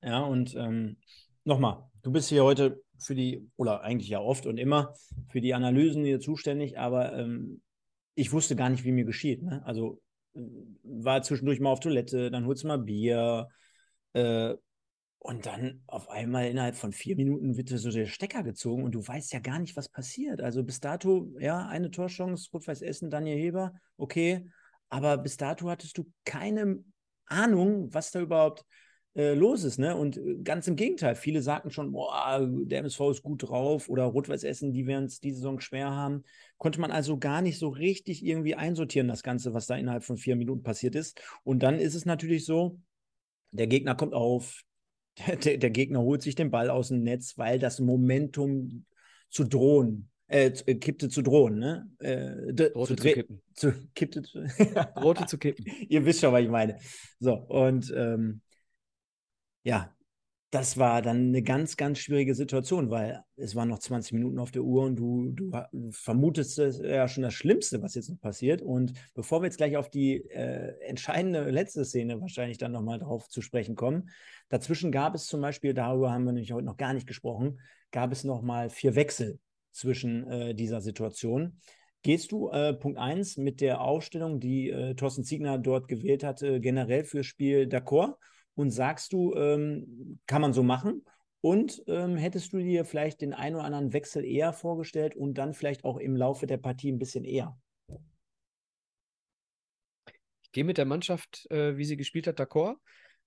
Ja, und ähm, nochmal, du bist hier heute für die, oder eigentlich ja oft und immer, für die Analysen hier zuständig, aber ähm, ich wusste gar nicht, wie mir geschieht. Ne? Also äh, war zwischendurch mal auf Toilette, dann holst du mal Bier. Äh, und dann auf einmal innerhalb von vier Minuten wird so der Stecker gezogen und du weißt ja gar nicht, was passiert. Also bis dato, ja, eine Torchance, Rot-Weiß Essen, Daniel Heber, okay. Aber bis dato hattest du keine Ahnung, was da überhaupt äh, los ist. Ne? Und äh, ganz im Gegenteil, viele sagten schon, boah, der MSV ist gut drauf oder Rot-Weiß Essen, die werden es diese Saison schwer haben. Konnte man also gar nicht so richtig irgendwie einsortieren, das Ganze, was da innerhalb von vier Minuten passiert ist. Und dann ist es natürlich so, der Gegner kommt auf, [LAUGHS] der, der, Gegner holt sich den Ball aus dem Netz, weil das Momentum zu drohen, äh, äh kippte zu drohen, ne? Äh, Drohte zu, zu kippen. Zu, kippte zu, Drohte zu [LAUGHS] kippen. Ihr wisst schon, was ich meine. So, und ähm, ja, das war dann eine ganz, ganz schwierige Situation, weil es waren noch 20 Minuten auf der Uhr und du, du vermutest ja schon das Schlimmste, was jetzt noch passiert. Und bevor wir jetzt gleich auf die äh, entscheidende letzte Szene wahrscheinlich dann nochmal drauf zu sprechen kommen, dazwischen gab es zum Beispiel, darüber haben wir nämlich heute noch gar nicht gesprochen, gab es nochmal vier Wechsel zwischen äh, dieser Situation. Gehst du, äh, Punkt 1, mit der Aufstellung, die äh, Thorsten Ziegner dort gewählt hatte, generell fürs Spiel d'accord? Und sagst du, ähm, kann man so machen? Und ähm, hättest du dir vielleicht den einen oder anderen Wechsel eher vorgestellt und dann vielleicht auch im Laufe der Partie ein bisschen eher? Ich gehe mit der Mannschaft, äh, wie sie gespielt hat, d'accord.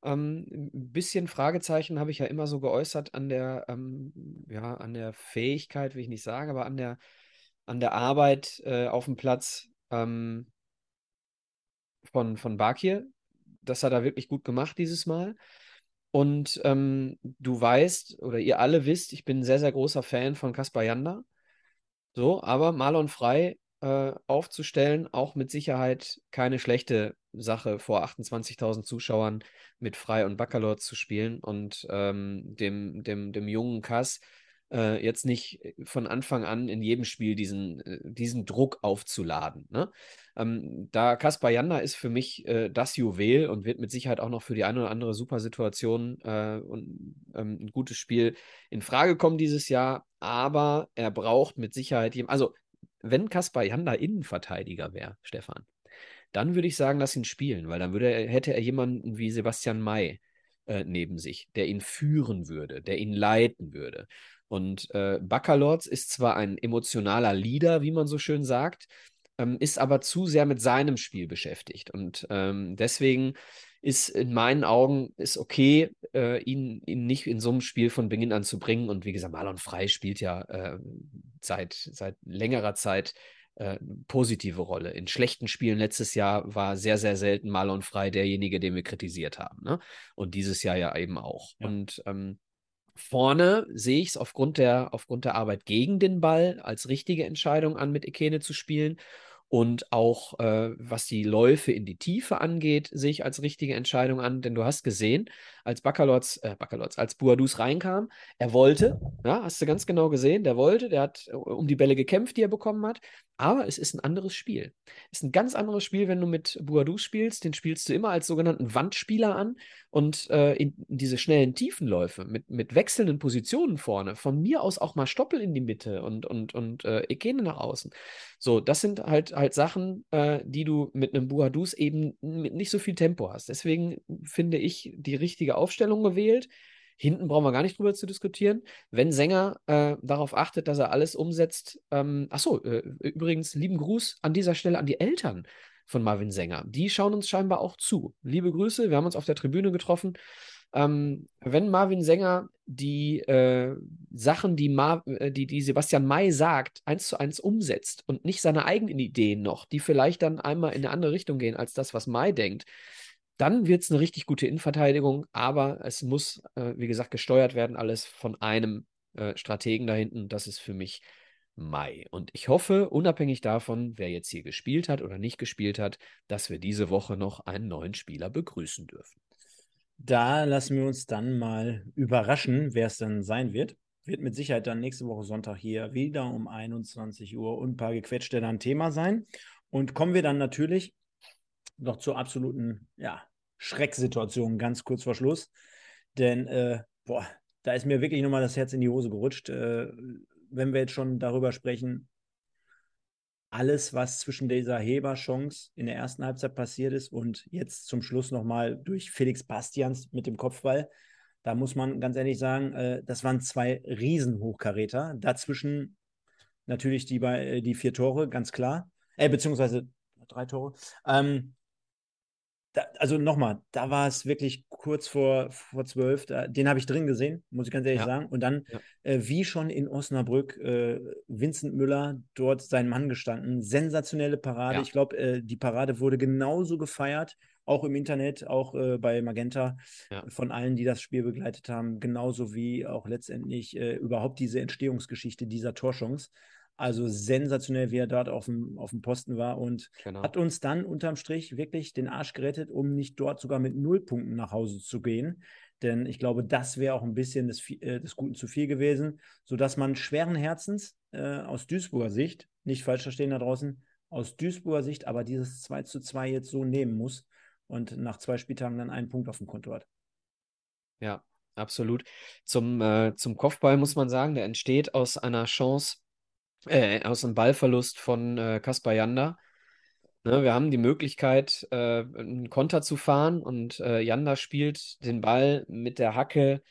Ähm, ein bisschen Fragezeichen habe ich ja immer so geäußert an der, ähm, ja, an der Fähigkeit, will ich nicht sagen, aber an der, an der Arbeit äh, auf dem Platz ähm, von, von Bakir das hat er wirklich gut gemacht dieses Mal. Und ähm, du weißt, oder ihr alle wisst, ich bin ein sehr, sehr großer Fan von Kaspar Janda. So, aber Marlon Frei äh, aufzustellen, auch mit Sicherheit keine schlechte Sache, vor 28.000 Zuschauern mit Frei und Baccalor zu spielen und ähm, dem, dem, dem jungen Kass äh, jetzt nicht von Anfang an in jedem Spiel diesen, äh, diesen Druck aufzuladen. Ne? Ähm, da Kaspar Janda ist für mich äh, das Juwel und wird mit Sicherheit auch noch für die eine oder andere Supersituation äh, und ähm, ein gutes Spiel in Frage kommen dieses Jahr, aber er braucht mit Sicherheit jemanden, also wenn Kaspar Janda Innenverteidiger wäre, Stefan, dann würde ich sagen, lass ihn spielen, weil dann würde er, hätte er jemanden wie Sebastian May äh, neben sich, der ihn führen würde, der ihn leiten würde. Und äh, Baccalords ist zwar ein emotionaler Leader, wie man so schön sagt, ähm, ist aber zu sehr mit seinem Spiel beschäftigt. Und ähm, deswegen ist in meinen Augen ist okay, äh, ihn, ihn nicht in so einem Spiel von Beginn an zu bringen. Und wie gesagt, Marlon Frei spielt ja äh, seit, seit längerer Zeit äh, positive Rolle. In schlechten Spielen letztes Jahr war sehr, sehr selten Marlon Frei derjenige, den wir kritisiert haben. Ne? Und dieses Jahr ja eben auch. Ja. Und ähm, Vorne sehe ich es aufgrund der, aufgrund der Arbeit gegen den Ball als richtige Entscheidung an, mit Ekene zu spielen. Und auch äh, was die Läufe in die Tiefe angeht, sehe ich als richtige Entscheidung an. Denn du hast gesehen, als Baccalords, äh, Baccalords, als Buadus reinkam, er wollte, ja, hast du ganz genau gesehen, der wollte, der hat äh, um die Bälle gekämpft, die er bekommen hat. Aber es ist ein anderes Spiel. Es ist ein ganz anderes Spiel, wenn du mit Buadus spielst. Den spielst du immer als sogenannten Wandspieler an und äh, in, in, diese schnellen Tiefenläufe mit, mit wechselnden Positionen vorne. Von mir aus auch mal Stoppel in die Mitte und, und, und äh, Ekene nach außen. So, das sind halt, halt Sachen, äh, die du mit einem Buadus eben mit nicht so viel Tempo hast. Deswegen finde ich die richtige Aufstellung gewählt. Hinten brauchen wir gar nicht drüber zu diskutieren. Wenn Sänger äh, darauf achtet, dass er alles umsetzt. Ähm, achso, äh, übrigens, lieben Gruß an dieser Stelle an die Eltern von Marvin Sänger. Die schauen uns scheinbar auch zu. Liebe Grüße, wir haben uns auf der Tribüne getroffen. Ähm, wenn Marvin Sänger die äh, Sachen, die, Mar äh, die, die Sebastian May sagt, eins zu eins umsetzt und nicht seine eigenen Ideen noch, die vielleicht dann einmal in eine andere Richtung gehen als das, was May denkt, dann wird es eine richtig gute Innenverteidigung, aber es muss, äh, wie gesagt, gesteuert werden, alles von einem äh, Strategen da hinten. Das ist für mich Mai. Und ich hoffe, unabhängig davon, wer jetzt hier gespielt hat oder nicht gespielt hat, dass wir diese Woche noch einen neuen Spieler begrüßen dürfen. Da lassen wir uns dann mal überraschen, wer es dann sein wird. Wird mit Sicherheit dann nächste Woche Sonntag hier wieder um 21 Uhr und ein paar gequetschte dann Thema sein. Und kommen wir dann natürlich noch zur absoluten ja, Schrecksituation ganz kurz vor Schluss. Denn, äh, boah, da ist mir wirklich nochmal das Herz in die Hose gerutscht. Äh, wenn wir jetzt schon darüber sprechen, alles, was zwischen dieser Heberchance in der ersten Halbzeit passiert ist und jetzt zum Schluss nochmal durch Felix Bastians mit dem Kopfball. Da muss man ganz ehrlich sagen, äh, das waren zwei Riesenhochkaräter. Dazwischen natürlich die, äh, die vier Tore, ganz klar. Äh, beziehungsweise drei Tore. Ähm, da, also nochmal, da war es wirklich kurz vor, vor zwölf. Da, den habe ich drin gesehen, muss ich ganz ehrlich ja. sagen. Und dann, ja. äh, wie schon in Osnabrück, äh, Vincent Müller dort sein Mann gestanden. Sensationelle Parade. Ja. Ich glaube, äh, die Parade wurde genauso gefeiert, auch im Internet, auch äh, bei Magenta, von allen, die das Spiel begleitet haben. Genauso wie auch letztendlich äh, überhaupt diese Entstehungsgeschichte dieser Torschance. Also sensationell, wie er dort auf dem, auf dem Posten war und genau. hat uns dann unterm Strich wirklich den Arsch gerettet, um nicht dort sogar mit null Punkten nach Hause zu gehen. Denn ich glaube, das wäre auch ein bisschen des, äh, des Guten zu viel gewesen, sodass man schweren Herzens äh, aus Duisburger Sicht, nicht falsch verstehen da draußen, aus Duisburger Sicht aber dieses 2 zu 2 jetzt so nehmen muss und nach zwei Spieltagen dann einen Punkt auf dem Konto hat. Ja, absolut. Zum, äh, zum Kopfball muss man sagen, der entsteht aus einer Chance äh, aus einem Ballverlust von äh, Kaspar Janda. Ne, wir haben die Möglichkeit, äh, einen Konter zu fahren und äh, Janda spielt den Ball mit der Hacke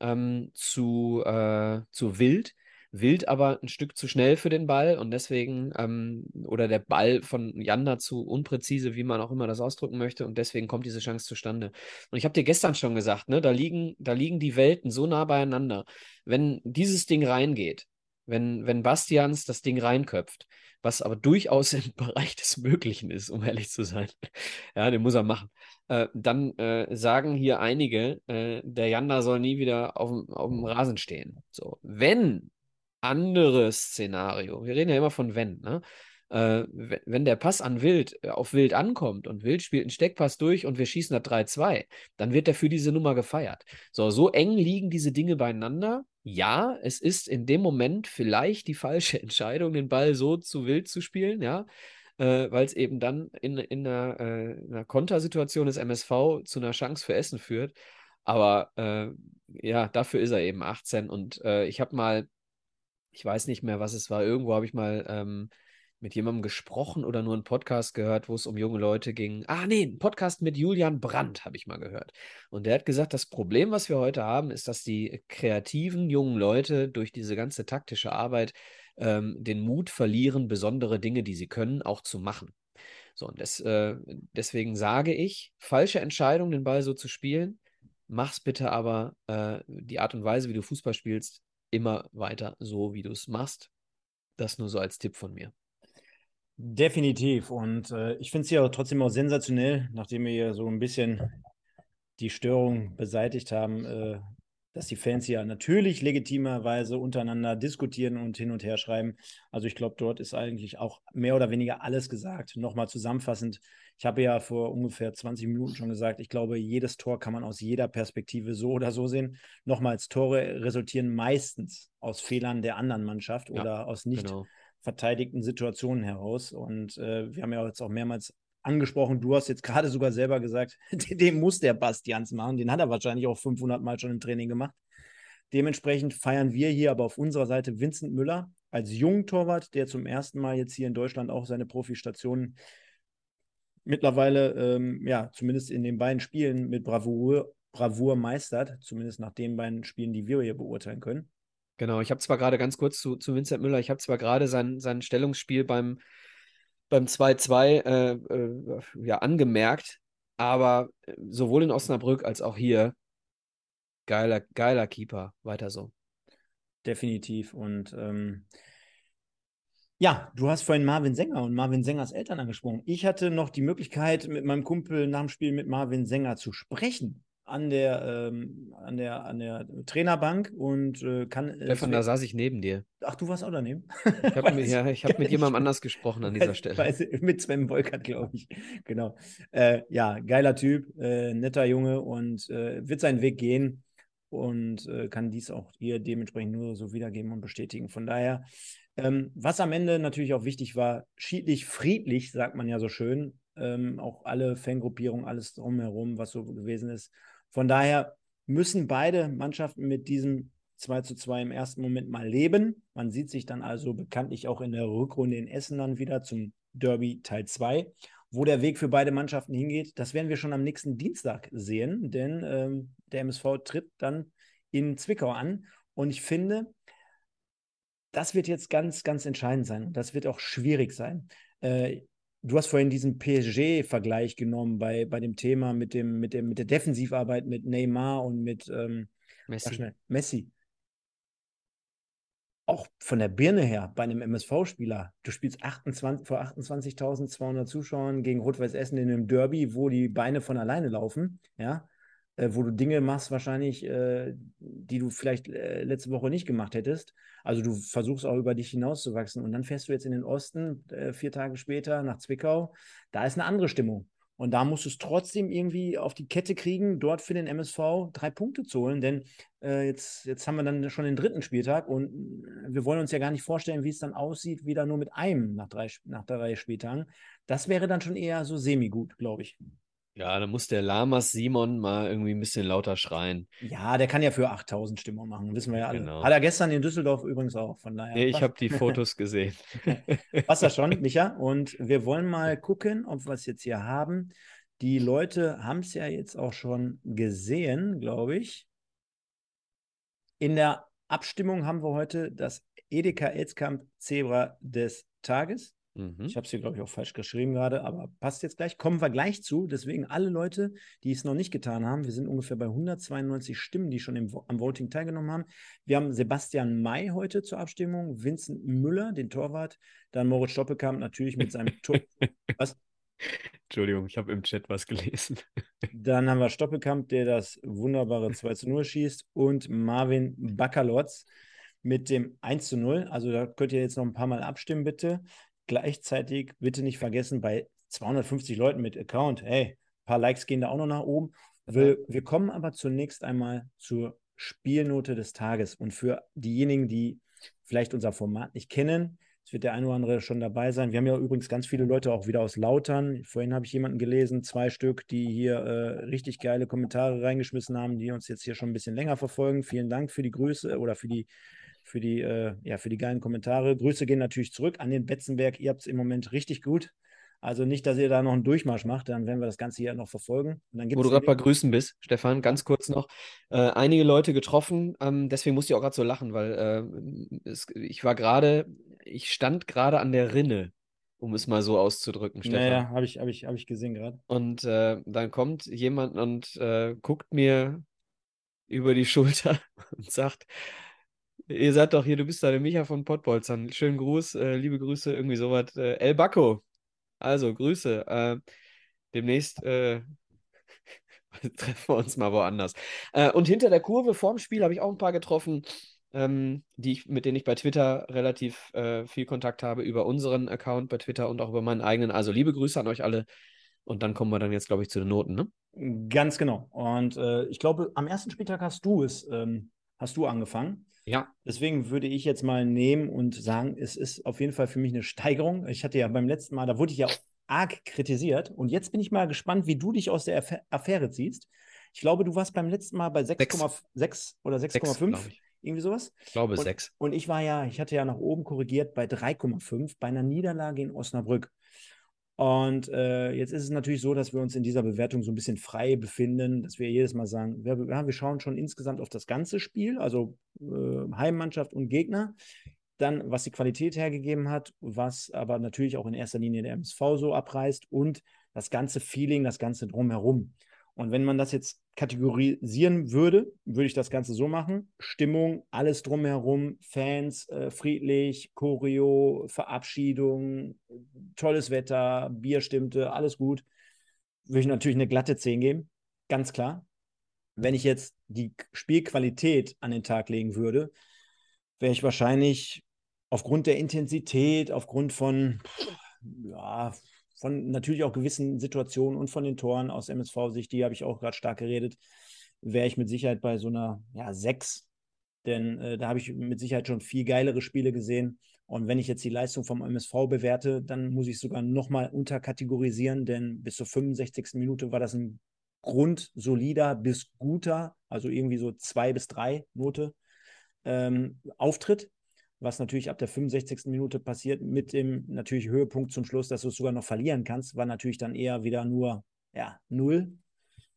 ähm, zu, äh, zu Wild. Wild aber ein Stück zu schnell für den Ball und deswegen, ähm, oder der Ball von Janda zu unpräzise, wie man auch immer das ausdrücken möchte, und deswegen kommt diese Chance zustande. Und ich habe dir gestern schon gesagt, ne, da liegen, da liegen die Welten so nah beieinander. Wenn dieses Ding reingeht, wenn, wenn Bastians das Ding reinköpft, was aber durchaus im [LAUGHS] Bereich des Möglichen ist, um ehrlich zu sein. [LAUGHS] Ja, den muss er machen. Äh, dann äh, sagen hier einige, äh, der Janda soll nie wieder auf dem, Rasen stehen. So, wenn anderes Szenario, wir reden ja immer von wenn, ne? Äh, wenn der Pass an Wild äh, auf Wild ankommt und Wild spielt einen Steckpass durch und wir schießen da 3-2, dann wird er für diese Nummer gefeiert. So, so eng liegen diese Dinge beieinander, ja, es ist in dem Moment vielleicht die falsche [LAUGHS] Entscheidung, den Ball so zu wild zu spielen, ja, äh, weil es eben dann in, in einer, äh, einer Kontersituation des MSV zu einer Chance für Essen führt. Aber äh, ja, dafür ist er eben 18 und äh, ich habe mal, ich weiß nicht mehr, was es war, irgendwo habe ich mal ähm, mit jemandem gesprochen oder nur einen Podcast gehört, wo es um junge Leute ging. Ah, nee, ein Podcast mit Julian Brandt habe ich mal gehört. Und der hat gesagt, das Problem, was wir heute haben, ist, dass die kreativen jungen Leute durch diese ganze taktische Arbeit ähm, den Mut verlieren, besondere Dinge, die sie können, auch zu machen. So, und das, äh, deswegen sage ich, falsche Entscheidung, den Ball so zu spielen. Mach's bitte aber äh, die Art und Weise, wie du Fußball spielst, immer weiter so, wie du es machst. Das nur so als Tipp von mir. Definitiv. Und äh, ich finde es ja trotzdem auch sensationell, nachdem wir ja so ein bisschen die Störung beseitigt haben, äh, dass die Fans ja natürlich legitimerweise untereinander diskutieren und hin und her schreiben. Also ich glaube, dort ist eigentlich auch mehr oder weniger alles gesagt. Nochmal zusammenfassend, ich habe ja vor ungefähr 20 Minuten schon gesagt, ich glaube, jedes Tor kann man aus jeder Perspektive so oder so sehen. Nochmals, Tore resultieren meistens aus Fehlern der anderen Mannschaft ja, oder aus nicht genau verteidigten Situationen heraus. Und äh, wir haben ja jetzt auch mehrmals angesprochen, du hast jetzt gerade sogar selber gesagt, [LAUGHS] den muss der Bastians machen. Den hat er wahrscheinlich auch 500 Mal schon im Training gemacht. Dementsprechend feiern wir hier aber auf unserer Seite Vincent Müller als jungen Torwart, der zum ersten Mal jetzt hier in Deutschland auch seine Profistationen mittlerweile, ähm, ja, zumindest in den beiden Spielen mit Bravour, Bravour meistert, zumindest nach den beiden Spielen, die wir hier beurteilen können. Genau, ich habe zwar gerade ganz kurz zu, zu Vincent Müller, ich habe zwar gerade sein, sein Stellungsspiel beim, beim 2-2 äh, äh, ja, angemerkt, aber äh, sowohl in Osnabrück als auch hier geiler, geiler Keeper. Weiter so. Definitiv. Und ähm, ja, du hast vorhin Marvin Sänger und Marvin Sängers Eltern angesprochen. Ich hatte noch die Möglichkeit, mit meinem Kumpel nach dem Spiel mit Marvin Sänger zu sprechen an der, ähm, an der, an der Trainerbank und äh, kann. Äh, Stefan, da saß ich neben dir. Ach, du warst auch daneben. Ich habe [LAUGHS] mit, ja, hab mit jemandem anders gesprochen an [LAUGHS] dieser Stelle. Weiß, mit Sven Volkert, glaube ich. Genau. Äh, ja, geiler Typ, äh, netter Junge und äh, wird seinen Weg gehen und äh, kann dies auch hier dementsprechend nur so wiedergeben und bestätigen. Von daher, ähm, was am Ende natürlich auch wichtig war, schiedlich, friedlich, sagt man ja so schön. Ähm, auch alle Fangruppierungen, alles drumherum, was so gewesen ist, von daher müssen beide Mannschaften mit diesem 2 zu 2 im ersten Moment mal leben. Man sieht sich dann also bekanntlich auch in der Rückrunde in Essen dann wieder zum Derby Teil 2. Wo der Weg für beide Mannschaften hingeht, das werden wir schon am nächsten Dienstag sehen, denn ähm, der MSV tritt dann in Zwickau an. Und ich finde, das wird jetzt ganz, ganz entscheidend sein. Das wird auch schwierig sein. Äh, du hast vorhin diesen PSG-Vergleich genommen bei, bei dem Thema mit, dem, mit, dem, mit der Defensivarbeit mit Neymar und mit ähm, Messi. Schnell, Messi. Auch von der Birne her, bei einem MSV-Spieler, du spielst 28, vor 28.200 Zuschauern gegen Rot-Weiß Essen in einem Derby, wo die Beine von alleine laufen, ja, äh, wo du Dinge machst, wahrscheinlich, äh, die du vielleicht äh, letzte Woche nicht gemacht hättest. Also du versuchst auch über dich hinauszuwachsen. Und dann fährst du jetzt in den Osten, äh, vier Tage später nach Zwickau. Da ist eine andere Stimmung. Und da musst du es trotzdem irgendwie auf die Kette kriegen, dort für den MSV drei Punkte zu holen. Denn äh, jetzt, jetzt haben wir dann schon den dritten Spieltag und wir wollen uns ja gar nicht vorstellen, wie es dann aussieht, wieder nur mit einem nach drei, nach drei Spieltagen. Das wäre dann schon eher so semi-gut, glaube ich. Ja, da muss der Lamas Simon mal irgendwie ein bisschen lauter schreien. Ja, der kann ja für 8000 Stimmung machen, wissen wir ja alle. Genau. Hat er gestern in Düsseldorf übrigens auch, von daher. Nee, ich habe die Fotos gesehen. [LAUGHS] Passt das schon, [LAUGHS] Micha? Und wir wollen mal gucken, ob wir es jetzt hier haben. Die Leute haben es ja jetzt auch schon gesehen, glaube ich. In der Abstimmung haben wir heute das Edeka Elskamp Zebra des Tages. Mhm. Ich habe es hier, glaube ich, auch falsch geschrieben gerade, aber passt jetzt gleich. Kommen wir gleich zu. Deswegen alle Leute, die es noch nicht getan haben, wir sind ungefähr bei 192 Stimmen, die schon im, am Voting teilgenommen haben. Wir haben Sebastian May heute zur Abstimmung, Vincent Müller, den Torwart, dann Moritz Stoppelkamp natürlich mit seinem Tor. [LAUGHS] Was? Entschuldigung, ich habe im Chat was gelesen. [LAUGHS] Dann haben wir Stoppelkamp, der das wunderbare 2 zu 0 schießt und Marvin Bakalotz mit dem 1 zu 0. Also da könnt ihr jetzt noch ein paar Mal abstimmen, bitte. Gleichzeitig bitte nicht vergessen, bei 250 Leuten mit Account, hey, ein paar Likes gehen da auch noch nach oben. Wir, wir kommen aber zunächst einmal zur Spielnote des Tages. Und für diejenigen, die vielleicht unser Format nicht kennen, es wird der eine oder andere schon dabei sein. Wir haben ja übrigens ganz viele Leute auch wieder aus Lautern. Vorhin habe ich jemanden gelesen, zwei Stück, die hier äh, richtig geile Kommentare reingeschmissen haben, die uns jetzt hier schon ein bisschen länger verfolgen. Vielen Dank für die Grüße oder für die, für die, äh, ja, für die geilen Kommentare. Grüße gehen natürlich zurück an den Betzenberg. Ihr habt es im Moment richtig gut. Also nicht, dass ihr da noch einen Durchmarsch macht, dann werden wir das Ganze hier noch verfolgen. Wo du gerade bei Grüßen bist, Stefan, ganz kurz noch. Äh, einige Leute getroffen, ähm, deswegen musste ich auch gerade so lachen, weil äh, es, ich war gerade, ich stand gerade an der Rinne, um es mal so auszudrücken, Stefan. Naja, habe ich, hab ich, hab ich gesehen gerade. Und äh, dann kommt jemand und äh, guckt mir über die [LAUGHS] Schulter und sagt, ihr seid doch hier, du bist da der Micha von Pottbolzern. Schönen Gruß, äh, liebe Grüße, irgendwie sowas. Äh, El Bacco. Also, Grüße. Äh, demnächst äh, [LAUGHS] treffen wir uns mal woanders. Äh, und hinter der Kurve vorm Spiel habe ich auch ein paar getroffen, ähm, die ich, mit denen ich bei Twitter relativ äh, viel Kontakt habe, über unseren Account bei Twitter und auch über meinen eigenen. Also liebe Grüße an euch alle. Und dann kommen wir dann jetzt, glaube ich, zu den Noten, ne? Ganz genau. Und äh, ich glaube, am ersten Spieltag hast du es, ähm, hast du angefangen. Ja. Deswegen würde ich jetzt mal nehmen und sagen, es ist auf jeden Fall für mich eine Steigerung. Ich hatte ja beim letzten Mal, da wurde ich ja arg kritisiert. Und jetzt bin ich mal gespannt, wie du dich aus der Aff Affäre ziehst. Ich glaube, du warst beim letzten Mal bei 6,6 oder 6,5. Irgendwie sowas? Ich glaube und, 6. Und ich war ja, ich hatte ja nach oben korrigiert bei 3,5 bei einer Niederlage in Osnabrück. Und äh, jetzt ist es natürlich so, dass wir uns in dieser Bewertung so ein bisschen frei befinden, dass wir jedes Mal sagen, wir, wir schauen schon insgesamt auf das ganze Spiel, also äh, Heimmannschaft und Gegner. Dann, was die Qualität hergegeben hat, was aber natürlich auch in erster Linie der MSV so abreißt und das ganze Feeling, das ganze Drumherum. Und wenn man das jetzt kategorisieren würde, würde ich das Ganze so machen. Stimmung, alles drumherum, Fans, äh, friedlich, Choreo, Verabschiedung, tolles Wetter, Bier stimmte, alles gut. Würde ich natürlich eine glatte 10 geben, ganz klar. Wenn ich jetzt die Spielqualität an den Tag legen würde, wäre ich wahrscheinlich aufgrund der Intensität, aufgrund von, ja, von natürlich auch gewissen Situationen und von den Toren aus MSV-Sicht, die habe ich auch gerade stark geredet, wäre ich mit Sicherheit bei so einer ja, 6. Denn äh, da habe ich mit Sicherheit schon viel geilere Spiele gesehen. Und wenn ich jetzt die Leistung vom MSV bewerte, dann muss ich sogar nochmal unterkategorisieren, denn bis zur 65. Minute war das ein grundsolider bis guter, also irgendwie so 2 bis 3 Note. ähm, Auftritt, was natürlich ab der 65. Minute passiert, mit dem natürlich Höhepunkt zum Schluss, dass du es sogar noch verlieren kannst, war natürlich dann eher wieder nur ja, null,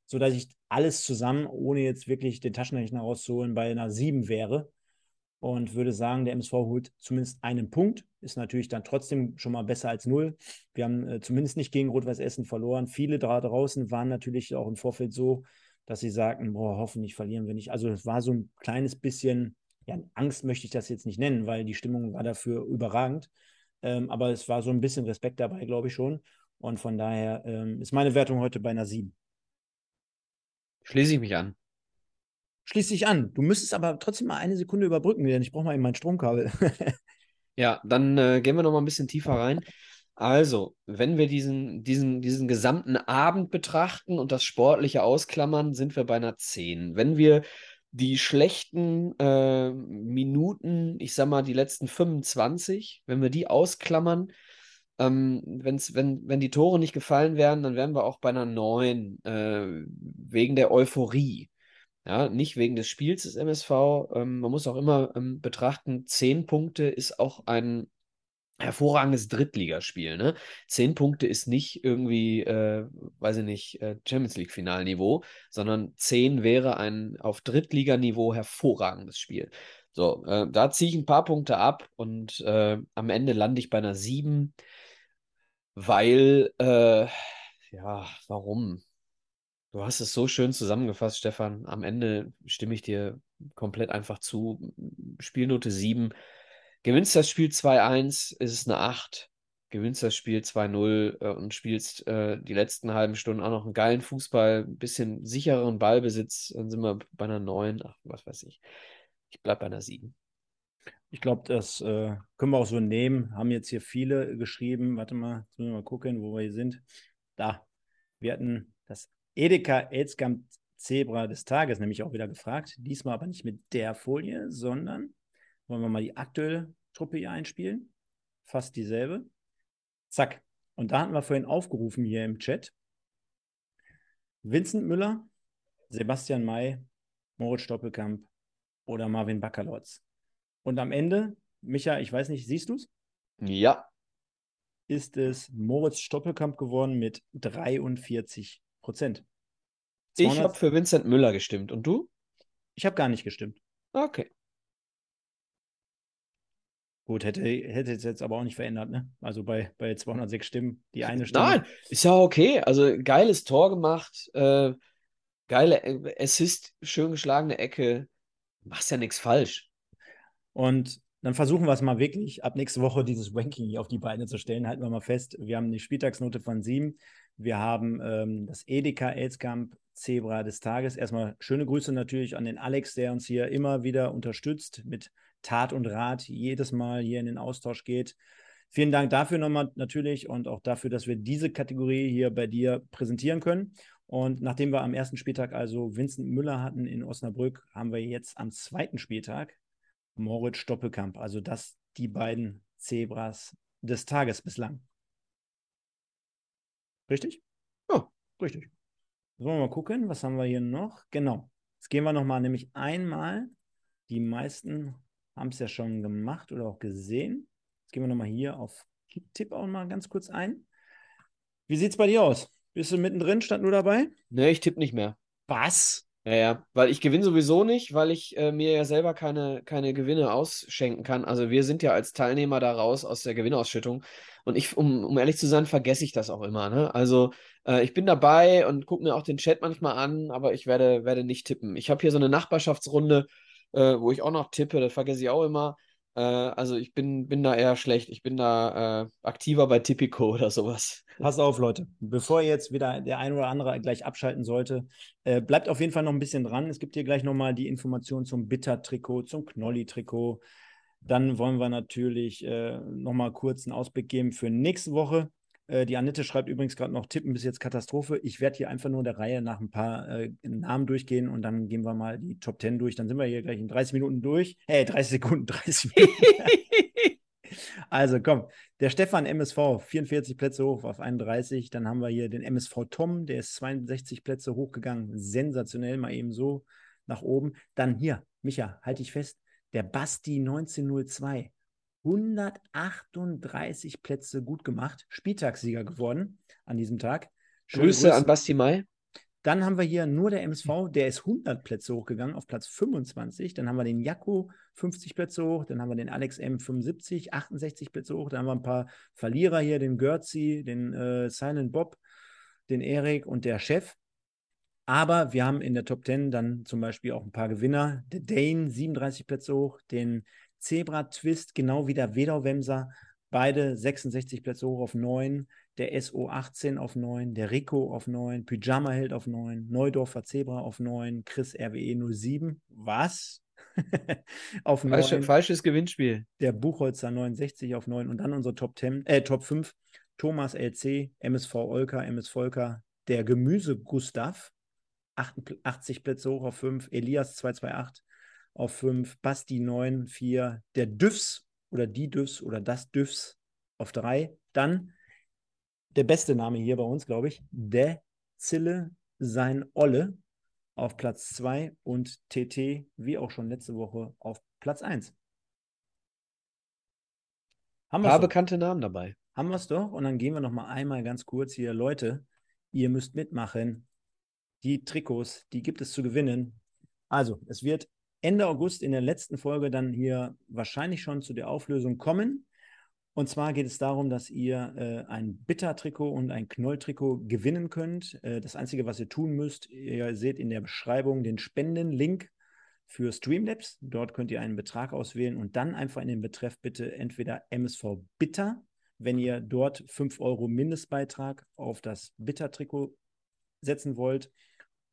sodass ich alles zusammen, ohne jetzt wirklich den Taschenrechner rauszuholen, bei einer 7 wäre und würde sagen, der MSV holt zumindest einen Punkt. Ist natürlich dann trotzdem schon mal besser als null. Wir haben äh, zumindest nicht gegen Rot-Weiß Essen verloren. Viele da draußen waren natürlich auch im Vorfeld so, dass sie sagten, boah, hoffentlich verlieren wir nicht. Also es war so ein kleines bisschen, ja, Angst möchte ich das jetzt nicht nennen, weil die Stimmung war dafür überragend. Ähm, aber es war so ein bisschen Respekt dabei, glaube ich schon. Und von daher ähm, ist meine Wertung heute bei einer 7. Schließe ich mich an schließ dich an. Du müsstest aber trotzdem mal eine Sekunde überbrücken, denn ich brauche mal eben mein Stromkabel. [LAUGHS] ja, dann äh, gehen wir noch mal ein bisschen tiefer rein. Also, wenn wir diesen, diesen, diesen gesamten Abend betrachten und das Sportliche ausklammern, sind wir bei einer 10. Wenn wir die schlechten äh, Minuten, ich sag mal die letzten 25, wenn wir die ausklammern, ähm, wenn's, wenn, wenn die Tore nicht gefallen wären, dann wären wir auch bei einer 9, äh, wegen der Euphorie. Ja, nicht wegen des Spiels des MSV. Ähm, man muss auch immer ähm, betrachten, zehn Punkte ist auch ein hervorragendes Drittligaspiel. Ne? Zehn Punkte ist nicht irgendwie, äh, weiß ich nicht, äh, Champions League-Finalniveau, sondern zehn wäre ein auf Drittliganiveau hervorragendes Spiel. So, äh, da ziehe ich ein paar Punkte ab und äh, am Ende lande ich bei einer sieben, weil, äh, ja, warum? Du hast es so schön zusammengefasst, Stefan. Am Ende stimme ich dir komplett einfach zu. Spielnote 7. Gewinnst das Spiel 2-1, ist es eine 8. Gewinnst das Spiel 2-0 äh, und spielst äh, die letzten halben Stunden auch noch einen geilen Fußball, ein bisschen sichereren Ballbesitz, dann sind wir bei einer 9. Ach, was weiß ich. Ich bleibe bei einer 7. Ich glaube, das äh, können wir auch so nehmen. Haben jetzt hier viele geschrieben. Warte mal, jetzt müssen wir mal gucken, wo wir hier sind. Da. Wir hatten das Edeka Elskamp Zebra des Tages nämlich auch wieder gefragt. Diesmal aber nicht mit der Folie, sondern wollen wir mal die aktuelle Truppe hier einspielen. Fast dieselbe. Zack. Und da hatten wir vorhin aufgerufen hier im Chat. Vincent Müller, Sebastian May, Moritz Stoppelkamp oder Marvin Bakalotz. Und am Ende, Micha, ich weiß nicht, siehst du es? Ja. Ist es Moritz Stoppelkamp geworden mit 43 Prozent. Ich habe für Vincent Müller gestimmt. Und du? Ich habe gar nicht gestimmt. Okay. Gut, hätte, hätte es jetzt aber auch nicht verändert, ne? Also bei, bei 206 Stimmen, die eine Stimme. Nein, ist ja okay. Also geiles Tor gemacht, äh, geile äh, Assist, schön geschlagene Ecke. Machst ja nichts falsch. Und dann versuchen wir es mal wirklich, ab nächste Woche dieses Ranking hier auf die Beine zu stellen. Halten wir mal fest, wir haben eine Spieltagsnote von 7. Wir haben ähm, das Edeka Elskamp Zebra des Tages. Erstmal schöne Grüße natürlich an den Alex, der uns hier immer wieder unterstützt mit Tat und Rat, jedes Mal hier in den Austausch geht. Vielen Dank dafür nochmal natürlich und auch dafür, dass wir diese Kategorie hier bei dir präsentieren können. Und nachdem wir am ersten Spieltag also Vincent Müller hatten in Osnabrück, haben wir jetzt am zweiten Spieltag Moritz Stoppelkamp. Also das die beiden Zebras des Tages bislang. Richtig? Ja, richtig. Sollen wir mal gucken, was haben wir hier noch? Genau. Jetzt gehen wir nochmal nämlich einmal. Die meisten haben es ja schon gemacht oder auch gesehen. Jetzt gehen wir nochmal hier auf Tipp auch mal ganz kurz ein. Wie sieht es bei dir aus? Bist du mittendrin? Stand nur dabei? Nee, ich tippe nicht mehr. Was? Ja, ja, weil ich gewinne sowieso nicht, weil ich äh, mir ja selber keine, keine Gewinne ausschenken kann. Also wir sind ja als Teilnehmer da raus aus der Gewinnausschüttung. Und ich, um, um ehrlich zu sein, vergesse ich das auch immer. Ne? Also äh, ich bin dabei und gucke mir auch den Chat manchmal an, aber ich werde, werde nicht tippen. Ich habe hier so eine Nachbarschaftsrunde, äh, wo ich auch noch tippe, das vergesse ich auch immer. Äh, also ich bin, bin da eher schlecht. Ich bin da äh, aktiver bei Tipico [LAUGHS] oder sowas. Pass auf, Leute. Bevor jetzt wieder der ein oder andere gleich abschalten sollte, äh, bleibt auf jeden Fall noch ein bisschen dran. Es gibt hier gleich nochmal die Informationen zum Bitter-Trikot, zum Knolli-Trikot. Dann wollen wir natürlich äh, nochmal kurz einen Ausblick geben für nächste Woche. Äh, die Annette schreibt übrigens gerade noch, tippen bis jetzt Katastrophe. Ich werde hier einfach nur der Reihe nach ein paar äh, Namen durchgehen und dann gehen wir mal die Top 10 durch. Dann sind wir hier gleich in 30 Minuten durch. Äh, 30 Sekunden, [LAUGHS] 30 Minuten. [LAUGHS] also komm, der Stefan MSV, 44 Plätze hoch auf 31. Dann haben wir hier den MSV Tom, der ist 62 Plätze hochgegangen. Sensationell, mal eben so nach oben. Dann hier, Micha, halte ich fest, der Basti 1902. 138 Plätze gut gemacht, Spieltagssieger geworden an diesem Tag. Schöne Grüße, Grüße an Basti Mai. Dann haben wir hier nur der MSV, der ist 100 Plätze hochgegangen auf Platz 25. Dann haben wir den Jakko 50 Plätze hoch. Dann haben wir den Alex M 75, 68 Plätze hoch. Dann haben wir ein paar Verlierer hier, den Görzi, den äh, Silent Bob, den Erik und der Chef. Aber wir haben in der Top 10 dann zum Beispiel auch ein paar Gewinner. Der Dane 37 Plätze hoch, den Zebra Twist, genau wie der Wedau-Wemser, beide 66 Plätze hoch auf 9 der SO18 auf 9, der Rico auf 9, Pyjama Held auf 9, Neudorfer Zebra auf 9, Chris RWE 07. Was? [LAUGHS] auf Falsche, 9. Falsches Gewinnspiel. Der Buchholzer 69 auf 9 und dann unsere Top 10, äh, Top 5. Thomas LC, MSV Olka, MS Volker, der Gemüse Gustav, 80 Plätze hoch auf 5, Elias 228 auf 5, Basti 9, 4, der Düfs oder die Düfs oder das Düfs auf 3, dann der beste Name hier bei uns, glaube ich. De Zille sein Olle auf Platz 2 und TT, wie auch schon letzte Woche, auf Platz 1. Haben wir Paar bekannte Namen dabei. Haben wir es doch. Und dann gehen wir noch mal einmal ganz kurz hier. Leute, ihr müsst mitmachen. Die Trikots, die gibt es zu gewinnen. Also, es wird Ende August in der letzten Folge dann hier wahrscheinlich schon zu der Auflösung kommen. Und zwar geht es darum, dass ihr äh, ein Bitter-Trikot und ein Knoll-Trikot gewinnen könnt. Äh, das Einzige, was ihr tun müsst, ihr seht in der Beschreibung den Spenden-Link für Streamlabs. Dort könnt ihr einen Betrag auswählen und dann einfach in den Betreff bitte entweder MSV Bitter, wenn ihr dort 5 Euro Mindestbeitrag auf das Bitter-Trikot setzen wollt,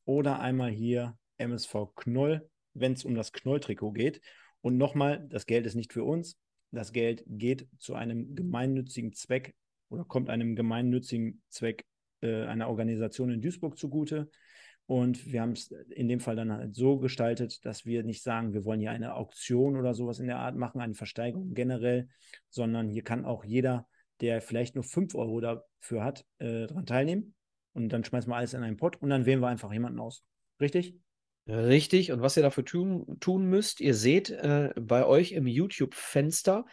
oder einmal hier MSV Knoll, wenn es um das Knoll-Trikot geht. Und nochmal, das Geld ist nicht für uns, das Geld geht zu einem gemeinnützigen Zweck oder kommt einem gemeinnützigen Zweck äh, einer Organisation in Duisburg zugute. Und wir haben es in dem Fall dann halt so gestaltet, dass wir nicht sagen, wir wollen hier eine Auktion oder sowas in der Art machen, eine Versteigerung generell, sondern hier kann auch jeder, der vielleicht nur 5 Euro dafür hat, äh, daran teilnehmen. Und dann schmeißen wir alles in einen Pott und dann wählen wir einfach jemanden aus. Richtig? Richtig. Und was ihr dafür tun, tun müsst, ihr seht äh, bei euch im YouTube-Fenster,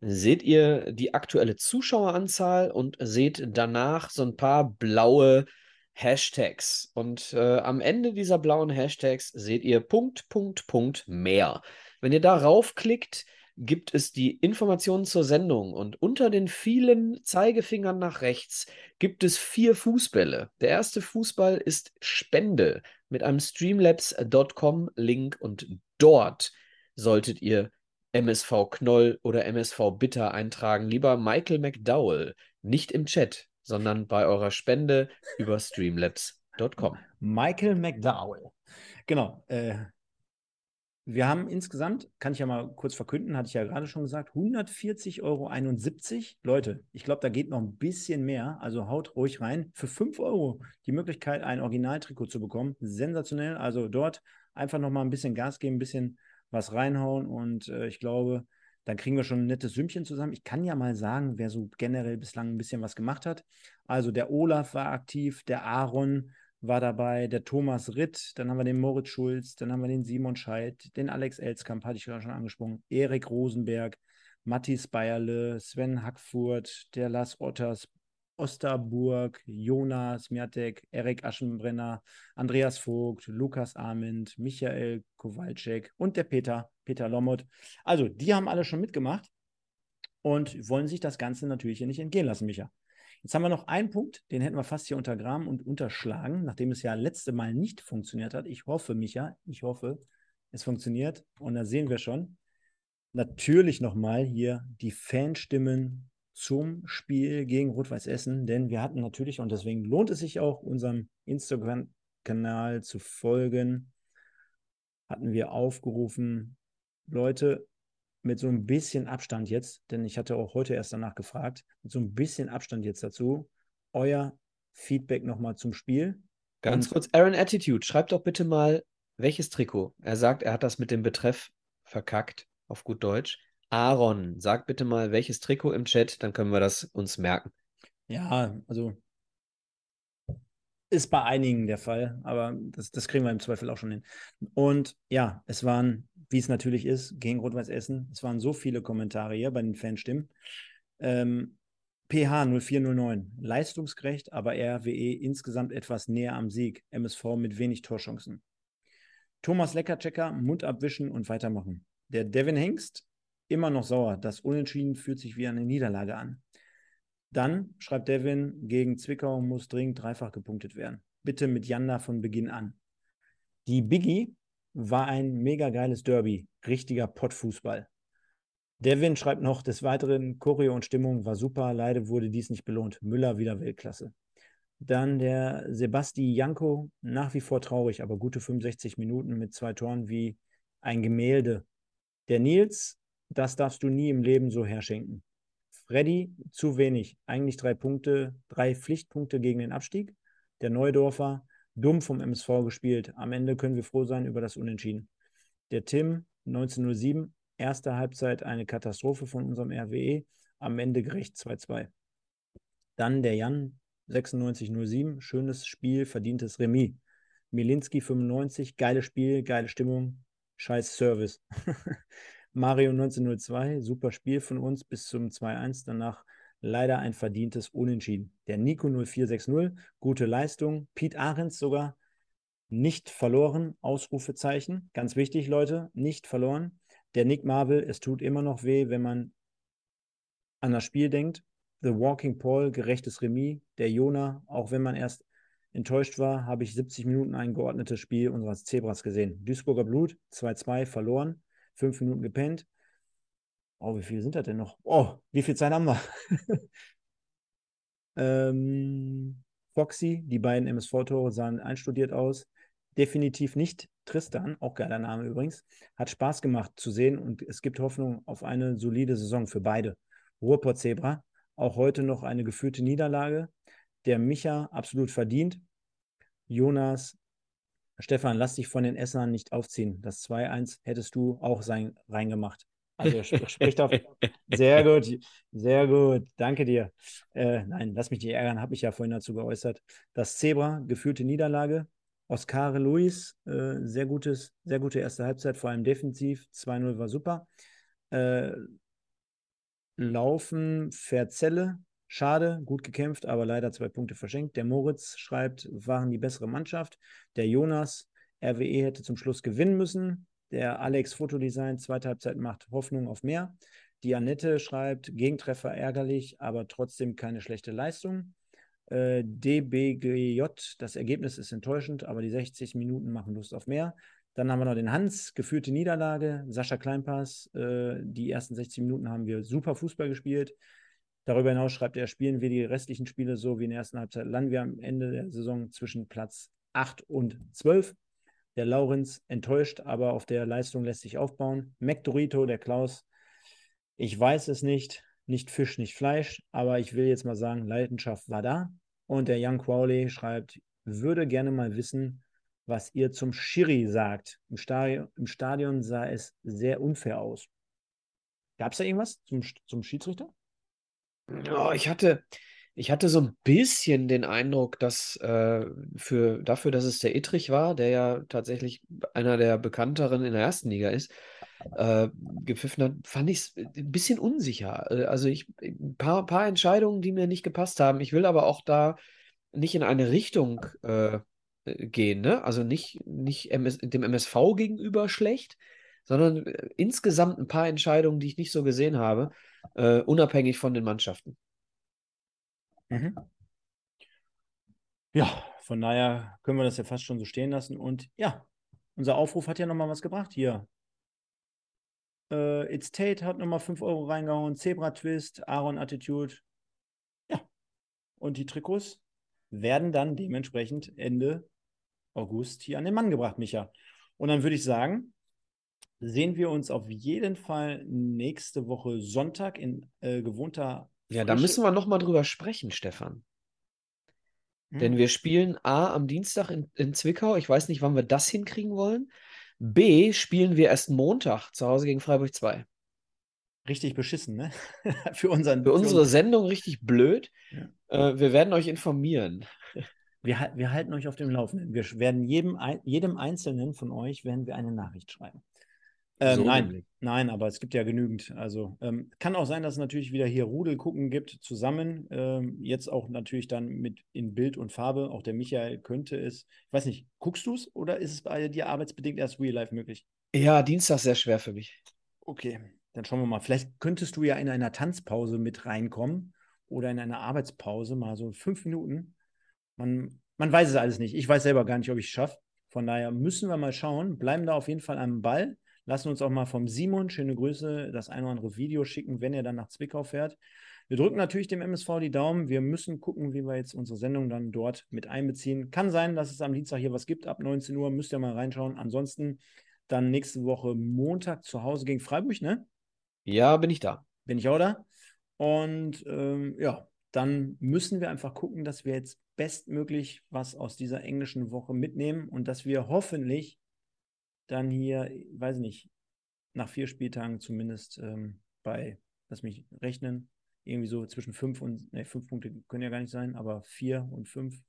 seht ihr die aktuelle Zuschaueranzahl und seht danach so ein paar blaue Hashtags. Und äh, am Ende dieser blauen Hashtags seht ihr Punkt, Punkt, Punkt mehr. Wenn ihr darauf klickt, gibt es die Informationen zur Sendung und unter den vielen Zeigefingern nach rechts gibt es vier Fußbälle. Der erste Fußball ist Spende mit einem Streamlabs.com-Link und dort solltet ihr MSV Knoll oder MSV Bitter eintragen. Lieber Michael McDowell, nicht im Chat, sondern bei eurer Spende über streamlabs.com. Michael McDowell. Genau. Äh, wir haben insgesamt, kann ich ja mal kurz verkünden, hatte ich ja gerade schon gesagt, 140,71 Euro. Leute, ich glaube, da geht noch ein bisschen mehr. Also haut ruhig rein. Für 5 Euro die Möglichkeit, ein Originaltrikot zu bekommen. Sensationell. Also dort einfach nochmal ein bisschen Gas geben, ein bisschen was reinhauen. Und äh, ich glaube, dann kriegen wir schon ein nettes Sümmchen zusammen. Ich kann ja mal sagen, wer so generell bislang ein bisschen was gemacht hat. Also der Olaf war aktiv, der Aaron, war dabei der Thomas Ritt, dann haben wir den Moritz Schulz, dann haben wir den Simon Scheidt, den Alex Elskamp, hatte ich gerade schon angesprochen, Erik Rosenberg, Matthias Bayerle, Sven Hackfurt, der Lars Otters, Osterburg, Jonas Miatek, Erik Aschenbrenner, Andreas Vogt, Lukas Arment, Michael Kowalczyk und der Peter, Peter Lommert. Also, die haben alle schon mitgemacht und wollen sich das Ganze natürlich hier nicht entgehen lassen, Micha. Jetzt haben wir noch einen Punkt, den hätten wir fast hier untergraben und unterschlagen, nachdem es ja letzte Mal nicht funktioniert hat. Ich hoffe, Micha, ich hoffe, es funktioniert. Und da sehen wir schon natürlich nochmal hier die Fanstimmen zum Spiel gegen Rot-Weiß Essen, denn wir hatten natürlich, und deswegen lohnt es sich auch, unserem Instagram-Kanal zu folgen, hatten wir aufgerufen, Leute, mit so ein bisschen Abstand jetzt, denn ich hatte auch heute erst danach gefragt, mit so ein bisschen Abstand jetzt dazu, euer Feedback nochmal zum Spiel. Ganz Und kurz, Aaron Attitude, schreibt doch bitte mal, welches Trikot. Er sagt, er hat das mit dem Betreff verkackt, auf gut Deutsch. Aaron, sag bitte mal, welches Trikot im Chat, dann können wir das uns merken. Ja, also Ist bei einigen der Fall, aber das, das kriegen wir im Zweifel auch schon hin. Und ja, es waren, wie es natürlich ist, gegen Rot-Weiß Essen, es waren so viele Kommentare hier bei den Fanstimmen. Ähm, PH 0409, leistungsgerecht, aber RWE insgesamt etwas näher am Sieg. MSV mit wenig Torchancen. Thomas Leckerchecker, Mund abwischen und weitermachen. Der Devin Hengst, immer noch sauer. Das Unentschieden fühlt sich wie eine Niederlage an. Dann schreibt Devin, gegen Zwickau muss dringend dreifach gepunktet werden. Bitte mit Janda von Beginn an. Die Biggie war ein mega geiles Derby. Richtiger Pottfußball. Devin schreibt noch, des Weiteren, Choreo und Stimmung war super, leider wurde dies nicht belohnt. Müller wieder Weltklasse. Dann der Sebasti Janko, nach wie vor traurig, aber gute 65 Minuten mit zwei Toren wie ein Gemälde. Der Nils, das darfst du nie im Leben so herschenken. Freddy, zu wenig. Eigentlich drei Punkte, drei Pflichtpunkte gegen den Abstieg. Der Neudorfer, dumm vom MSV gespielt. Am Ende können wir froh sein über das Unentschieden. Der Tim, 1907, Erste Halbzeit eine Katastrophe von unserem RWE, am Ende gerecht 2-2. Dann der Jan 96-07, schönes Spiel, verdientes Remis. Milinski 95, geiles Spiel, geile Stimmung, scheiß Service. [LAUGHS] Mario 1902, super Spiel von uns bis zum 2-1, danach leider ein verdientes Unentschieden. Der Nico 0460, gute Leistung. Pete Ahrens sogar nicht verloren, Ausrufezeichen. Ganz wichtig, Leute, nicht verloren. Der Nick Marvel, es tut immer noch weh, wenn man an das Spiel denkt. The Walking Paul, gerechtes Remis. Der Jona, auch wenn man erst enttäuscht war, habe ich 70 Minuten ein geordnetes Spiel unseres Zebras gesehen. Duisburger Blut, 2-2 verloren, 5 Minuten gepennt. Oh, wie viele sind das denn noch? Oh, wie viel Zeit haben wir? [LAUGHS] ähm, Foxy, die beiden MSV-Tore sahen einstudiert aus. Definitiv nicht Tristan, auch geiler Name übrigens, hat Spaß gemacht zu sehen und es gibt Hoffnung auf eine solide Saison für beide. Ruhrport Zebra, auch heute noch eine geführte Niederlage. Der Micha absolut verdient. Jonas, Stefan, lass dich von den Essern nicht aufziehen. Das 2-1 hättest du auch sein, reingemacht. Also er spricht auf. [LAUGHS] Sehr gut, sehr gut. Danke dir. Äh, nein, lass mich nicht ärgern, habe ich ja vorhin dazu geäußert. Das Zebra, geführte Niederlage. Oscar Luis, äh, sehr gutes, sehr gute erste Halbzeit, vor allem defensiv. 2-0 war super. Äh, Laufen, Verzelle, schade, gut gekämpft, aber leider zwei Punkte verschenkt. Der Moritz schreibt, waren die bessere Mannschaft. Der Jonas, RWE hätte zum Schluss gewinnen müssen. Der Alex Fotodesign, zweite Halbzeit macht Hoffnung auf mehr. Die Annette schreibt, Gegentreffer ärgerlich, aber trotzdem keine schlechte Leistung. Äh, DBGJ, das Ergebnis ist enttäuschend, aber die 60 Minuten machen Lust auf mehr. Dann haben wir noch den Hans, geführte Niederlage. Sascha Kleinpass, äh, die ersten 60 Minuten haben wir super Fußball gespielt. Darüber hinaus schreibt er, spielen wir die restlichen Spiele so wie in der ersten Halbzeit, landen wir am Ende der Saison zwischen Platz 8 und 12. Der Laurenz enttäuscht, aber auf der Leistung lässt sich aufbauen. McDorito, der Klaus, ich weiß es nicht, nicht Fisch, nicht Fleisch, aber ich will jetzt mal sagen, Leidenschaft war da. Und der Young Crowley schreibt, würde gerne mal wissen, was ihr zum Schiri sagt. Im Stadion, im Stadion sah es sehr unfair aus. Gab es da irgendwas zum, zum Schiedsrichter? Oh, ich hatte, ich hatte so ein bisschen den Eindruck, dass äh, für, dafür, dass es der Ittrich war, der ja tatsächlich einer der bekannteren in der ersten Liga ist, äh, gepfiffen hat, fand ich es ein bisschen unsicher. Äh, also ich, ein paar, paar Entscheidungen, die mir nicht gepasst haben. Ich will aber auch da nicht in eine Richtung äh, gehen, ne? Also nicht, nicht MS, dem MSV gegenüber schlecht, sondern äh, insgesamt ein paar Entscheidungen, die ich nicht so gesehen habe, äh, unabhängig von den Mannschaften. Mhm. Ja, von daher können wir das ja fast schon so stehen lassen. Und ja, unser Aufruf hat ja nochmal was gebracht hier. Äh, It's Tate hat nochmal 5 Euro reingehauen. Zebra Twist, Aaron Attitude. Ja. Und die Trikots werden dann dementsprechend Ende August hier an den Mann gebracht, Micha. Und dann würde ich sagen, sehen wir uns auf jeden Fall nächste Woche Sonntag in äh, gewohnter. Ja, da müssen wir nochmal drüber sprechen, Stefan. Hm. Denn wir spielen A am Dienstag in, in Zwickau. Ich weiß nicht, wann wir das hinkriegen wollen. B spielen wir erst Montag zu Hause gegen Freiburg 2. Richtig beschissen, ne? [LAUGHS] für unseren. Für unsere Sendung richtig blöd. Ja. Äh, wir werden euch informieren. Wir, wir halten euch auf dem Laufenden. Wir werden jedem, jedem Einzelnen von euch werden wir eine Nachricht schreiben. Ähm, so nein, nein, aber es gibt ja genügend. Also ähm, kann auch sein, dass es natürlich wieder hier Rudel gucken gibt, zusammen. Ähm, jetzt auch natürlich dann mit in Bild und Farbe. Auch der Michael könnte es. Ich weiß nicht, guckst du es oder ist es bei dir arbeitsbedingt erst Real Life möglich? Ja, Dienstag sehr schwer für mich. Okay, dann schauen wir mal. Vielleicht könntest du ja in einer Tanzpause mit reinkommen oder in einer Arbeitspause mal so fünf Minuten. Man, man weiß es alles nicht. Ich weiß selber gar nicht, ob ich es schaffe. Von daher müssen wir mal schauen. Bleiben da auf jeden Fall am Ball. Lassen uns auch mal vom Simon, schöne Grüße, das ein oder andere Video schicken, wenn er dann nach Zwickau fährt. Wir drücken natürlich dem MSV die Daumen. Wir müssen gucken, wie wir jetzt unsere Sendung dann dort mit einbeziehen. Kann sein, dass es am Dienstag hier was gibt, ab 19 Uhr. Müsst ihr mal reinschauen. Ansonsten dann nächste Woche Montag zu Hause gegen Freiburg, ne? Ja, bin ich da. Bin ich auch da. Und ähm, ja, dann müssen wir einfach gucken, dass wir jetzt bestmöglich was aus dieser englischen Woche mitnehmen und dass wir hoffentlich dann hier, weiß nicht, nach vier Spieltagen zumindest ähm, bei, lass mich rechnen, irgendwie so zwischen fünf und, ne, fünf Punkte können ja gar nicht sein, aber vier und fünf.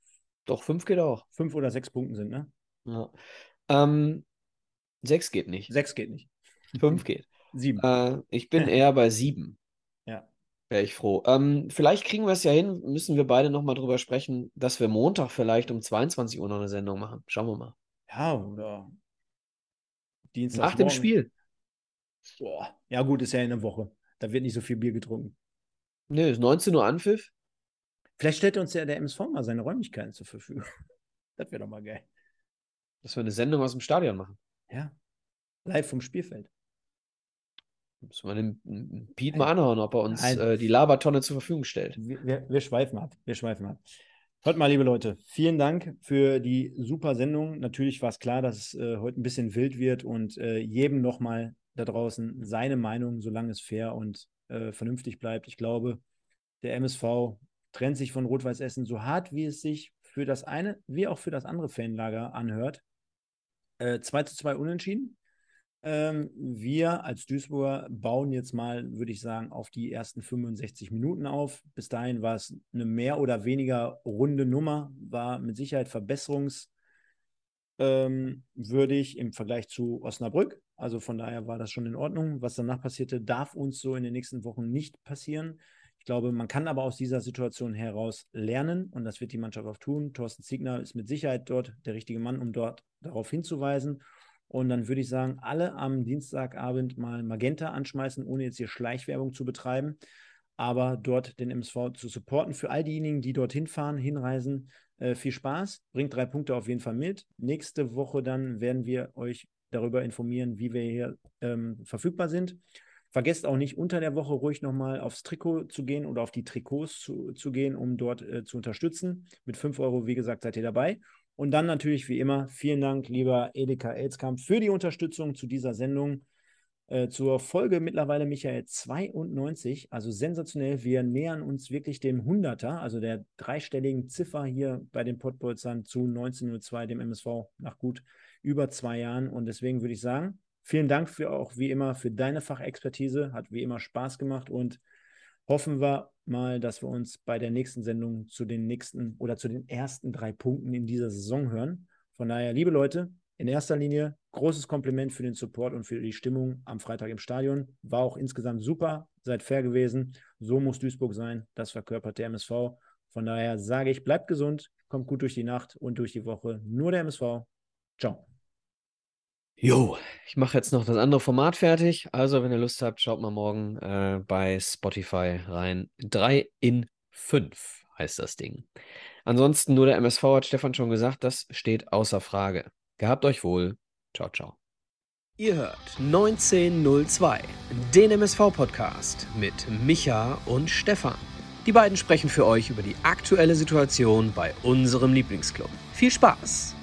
Doch, fünf geht auch. Fünf oder sechs Punkten sind, ne? Ja. Ähm, sechs geht nicht. Sechs geht nicht. Fünf geht. [LAUGHS] Sieben. Äh, ich bin eher bei sieben. Ja. Wäre ich froh. Ähm, vielleicht kriegen wir es ja hin, müssen wir beide nochmal drüber sprechen, dass wir Montag vielleicht um 22 Uhr noch eine Sendung machen. Schauen wir mal. Ja, oder Dienstag. Nach dem Spiel. Boah. Ja, gut, ist ja in der Woche. Da wird nicht so viel Bier getrunken. Nö, ist 19 Uhr Anpfiff. Vielleicht stellt uns ja der MSV mal seine Räumlichkeiten zur Verfügung. [LAUGHS] das wäre doch mal geil. Dass wir eine Sendung aus dem Stadion machen. Ja. Live vom Spielfeld. Müssen wir den Piet mal anhauen, ob er uns äh, die Labertonne zur Verfügung stellt. Wir, wir, wir, schweifen ab. Wir schweifen ab. Hört mal, liebe Leute, vielen Dank für die super Sendung. Natürlich war es klar, dass es äh, heute ein bisschen wild wird und äh, jedem nochmal da draußen seine Meinung, solange es fair und äh, vernünftig bleibt. Ich glaube, der MSV trennt sich von Rot-Weiß Essen so hart, wie es sich für das eine wie auch für das andere Fanlager anhört. Äh, 2 zu 2 unentschieden. Ähm, wir als Duisburger bauen jetzt mal, würde ich sagen, auf die ersten 65 Minuten auf. Bis dahin war es eine mehr oder weniger runde Nummer, war mit Sicherheit verbesserungswürdig ähm, im Vergleich zu Osnabrück. Also von daher war das schon in Ordnung. Was danach passierte, darf uns so in den nächsten Wochen nicht passieren. Ich glaube, man kann aber aus dieser Situation heraus lernen und das wird die Mannschaft auch tun. Thorsten Ziegner ist mit Sicherheit dort der richtige Mann, um dort darauf hinzuweisen. Und dann würde ich sagen, alle am Dienstagabend mal Magenta anschmeißen, ohne jetzt hier Schleichwerbung zu betreiben, aber dort den MSV zu supporten. Für all diejenigen, die dorthin fahren, hinreisen, äh, viel Spaß. Bringt drei Punkte auf jeden Fall mit. Nächste Woche dann werden wir euch darüber informieren, wie wir hier ähm, verfügbar sind. Vergesst auch nicht, unter der Woche ruhig nochmal aufs Trikot zu gehen oder auf die Trikots zu, zu gehen, um dort äh, zu unterstützen. Mit 5 Euro, wie gesagt, seid ihr dabei. Und dann natürlich wie immer, vielen Dank, lieber Edeka Elskamp, für die Unterstützung zu dieser Sendung. Äh, zur Folge mittlerweile, Michael, 92, also sensationell. Wir nähern uns wirklich dem 100er, also der dreistelligen Ziffer hier bei den Pottbolzern zu 1902, dem MSV, nach gut über zwei Jahren. Und deswegen würde ich sagen, vielen Dank für auch wie immer für deine Fachexpertise. Hat wie immer Spaß gemacht und hoffen wir mal, dass wir uns bei der nächsten Sendung zu den nächsten oder zu den ersten drei Punkten in dieser Saison hören. Von daher, liebe Leute, in erster Linie großes Kompliment für den Support und für die Stimmung am Freitag im Stadion. War auch insgesamt super, seid fair gewesen. So muss Duisburg sein. Das verkörpert der MSV. Von daher sage ich, bleibt gesund, kommt gut durch die Nacht und durch die Woche. Nur der MSV. Ciao. Jo, ich mache jetzt noch das andere Format fertig. Also, wenn ihr Lust habt, schaut mal morgen äh, bei Spotify rein. 3 in 5 heißt das Ding. Ansonsten nur der MSV hat Stefan schon gesagt, das steht außer Frage. Gehabt euch wohl. Ciao, ciao. Ihr hört 1902, den MSV-Podcast mit Micha und Stefan. Die beiden sprechen für euch über die aktuelle Situation bei unserem Lieblingsclub. Viel Spaß!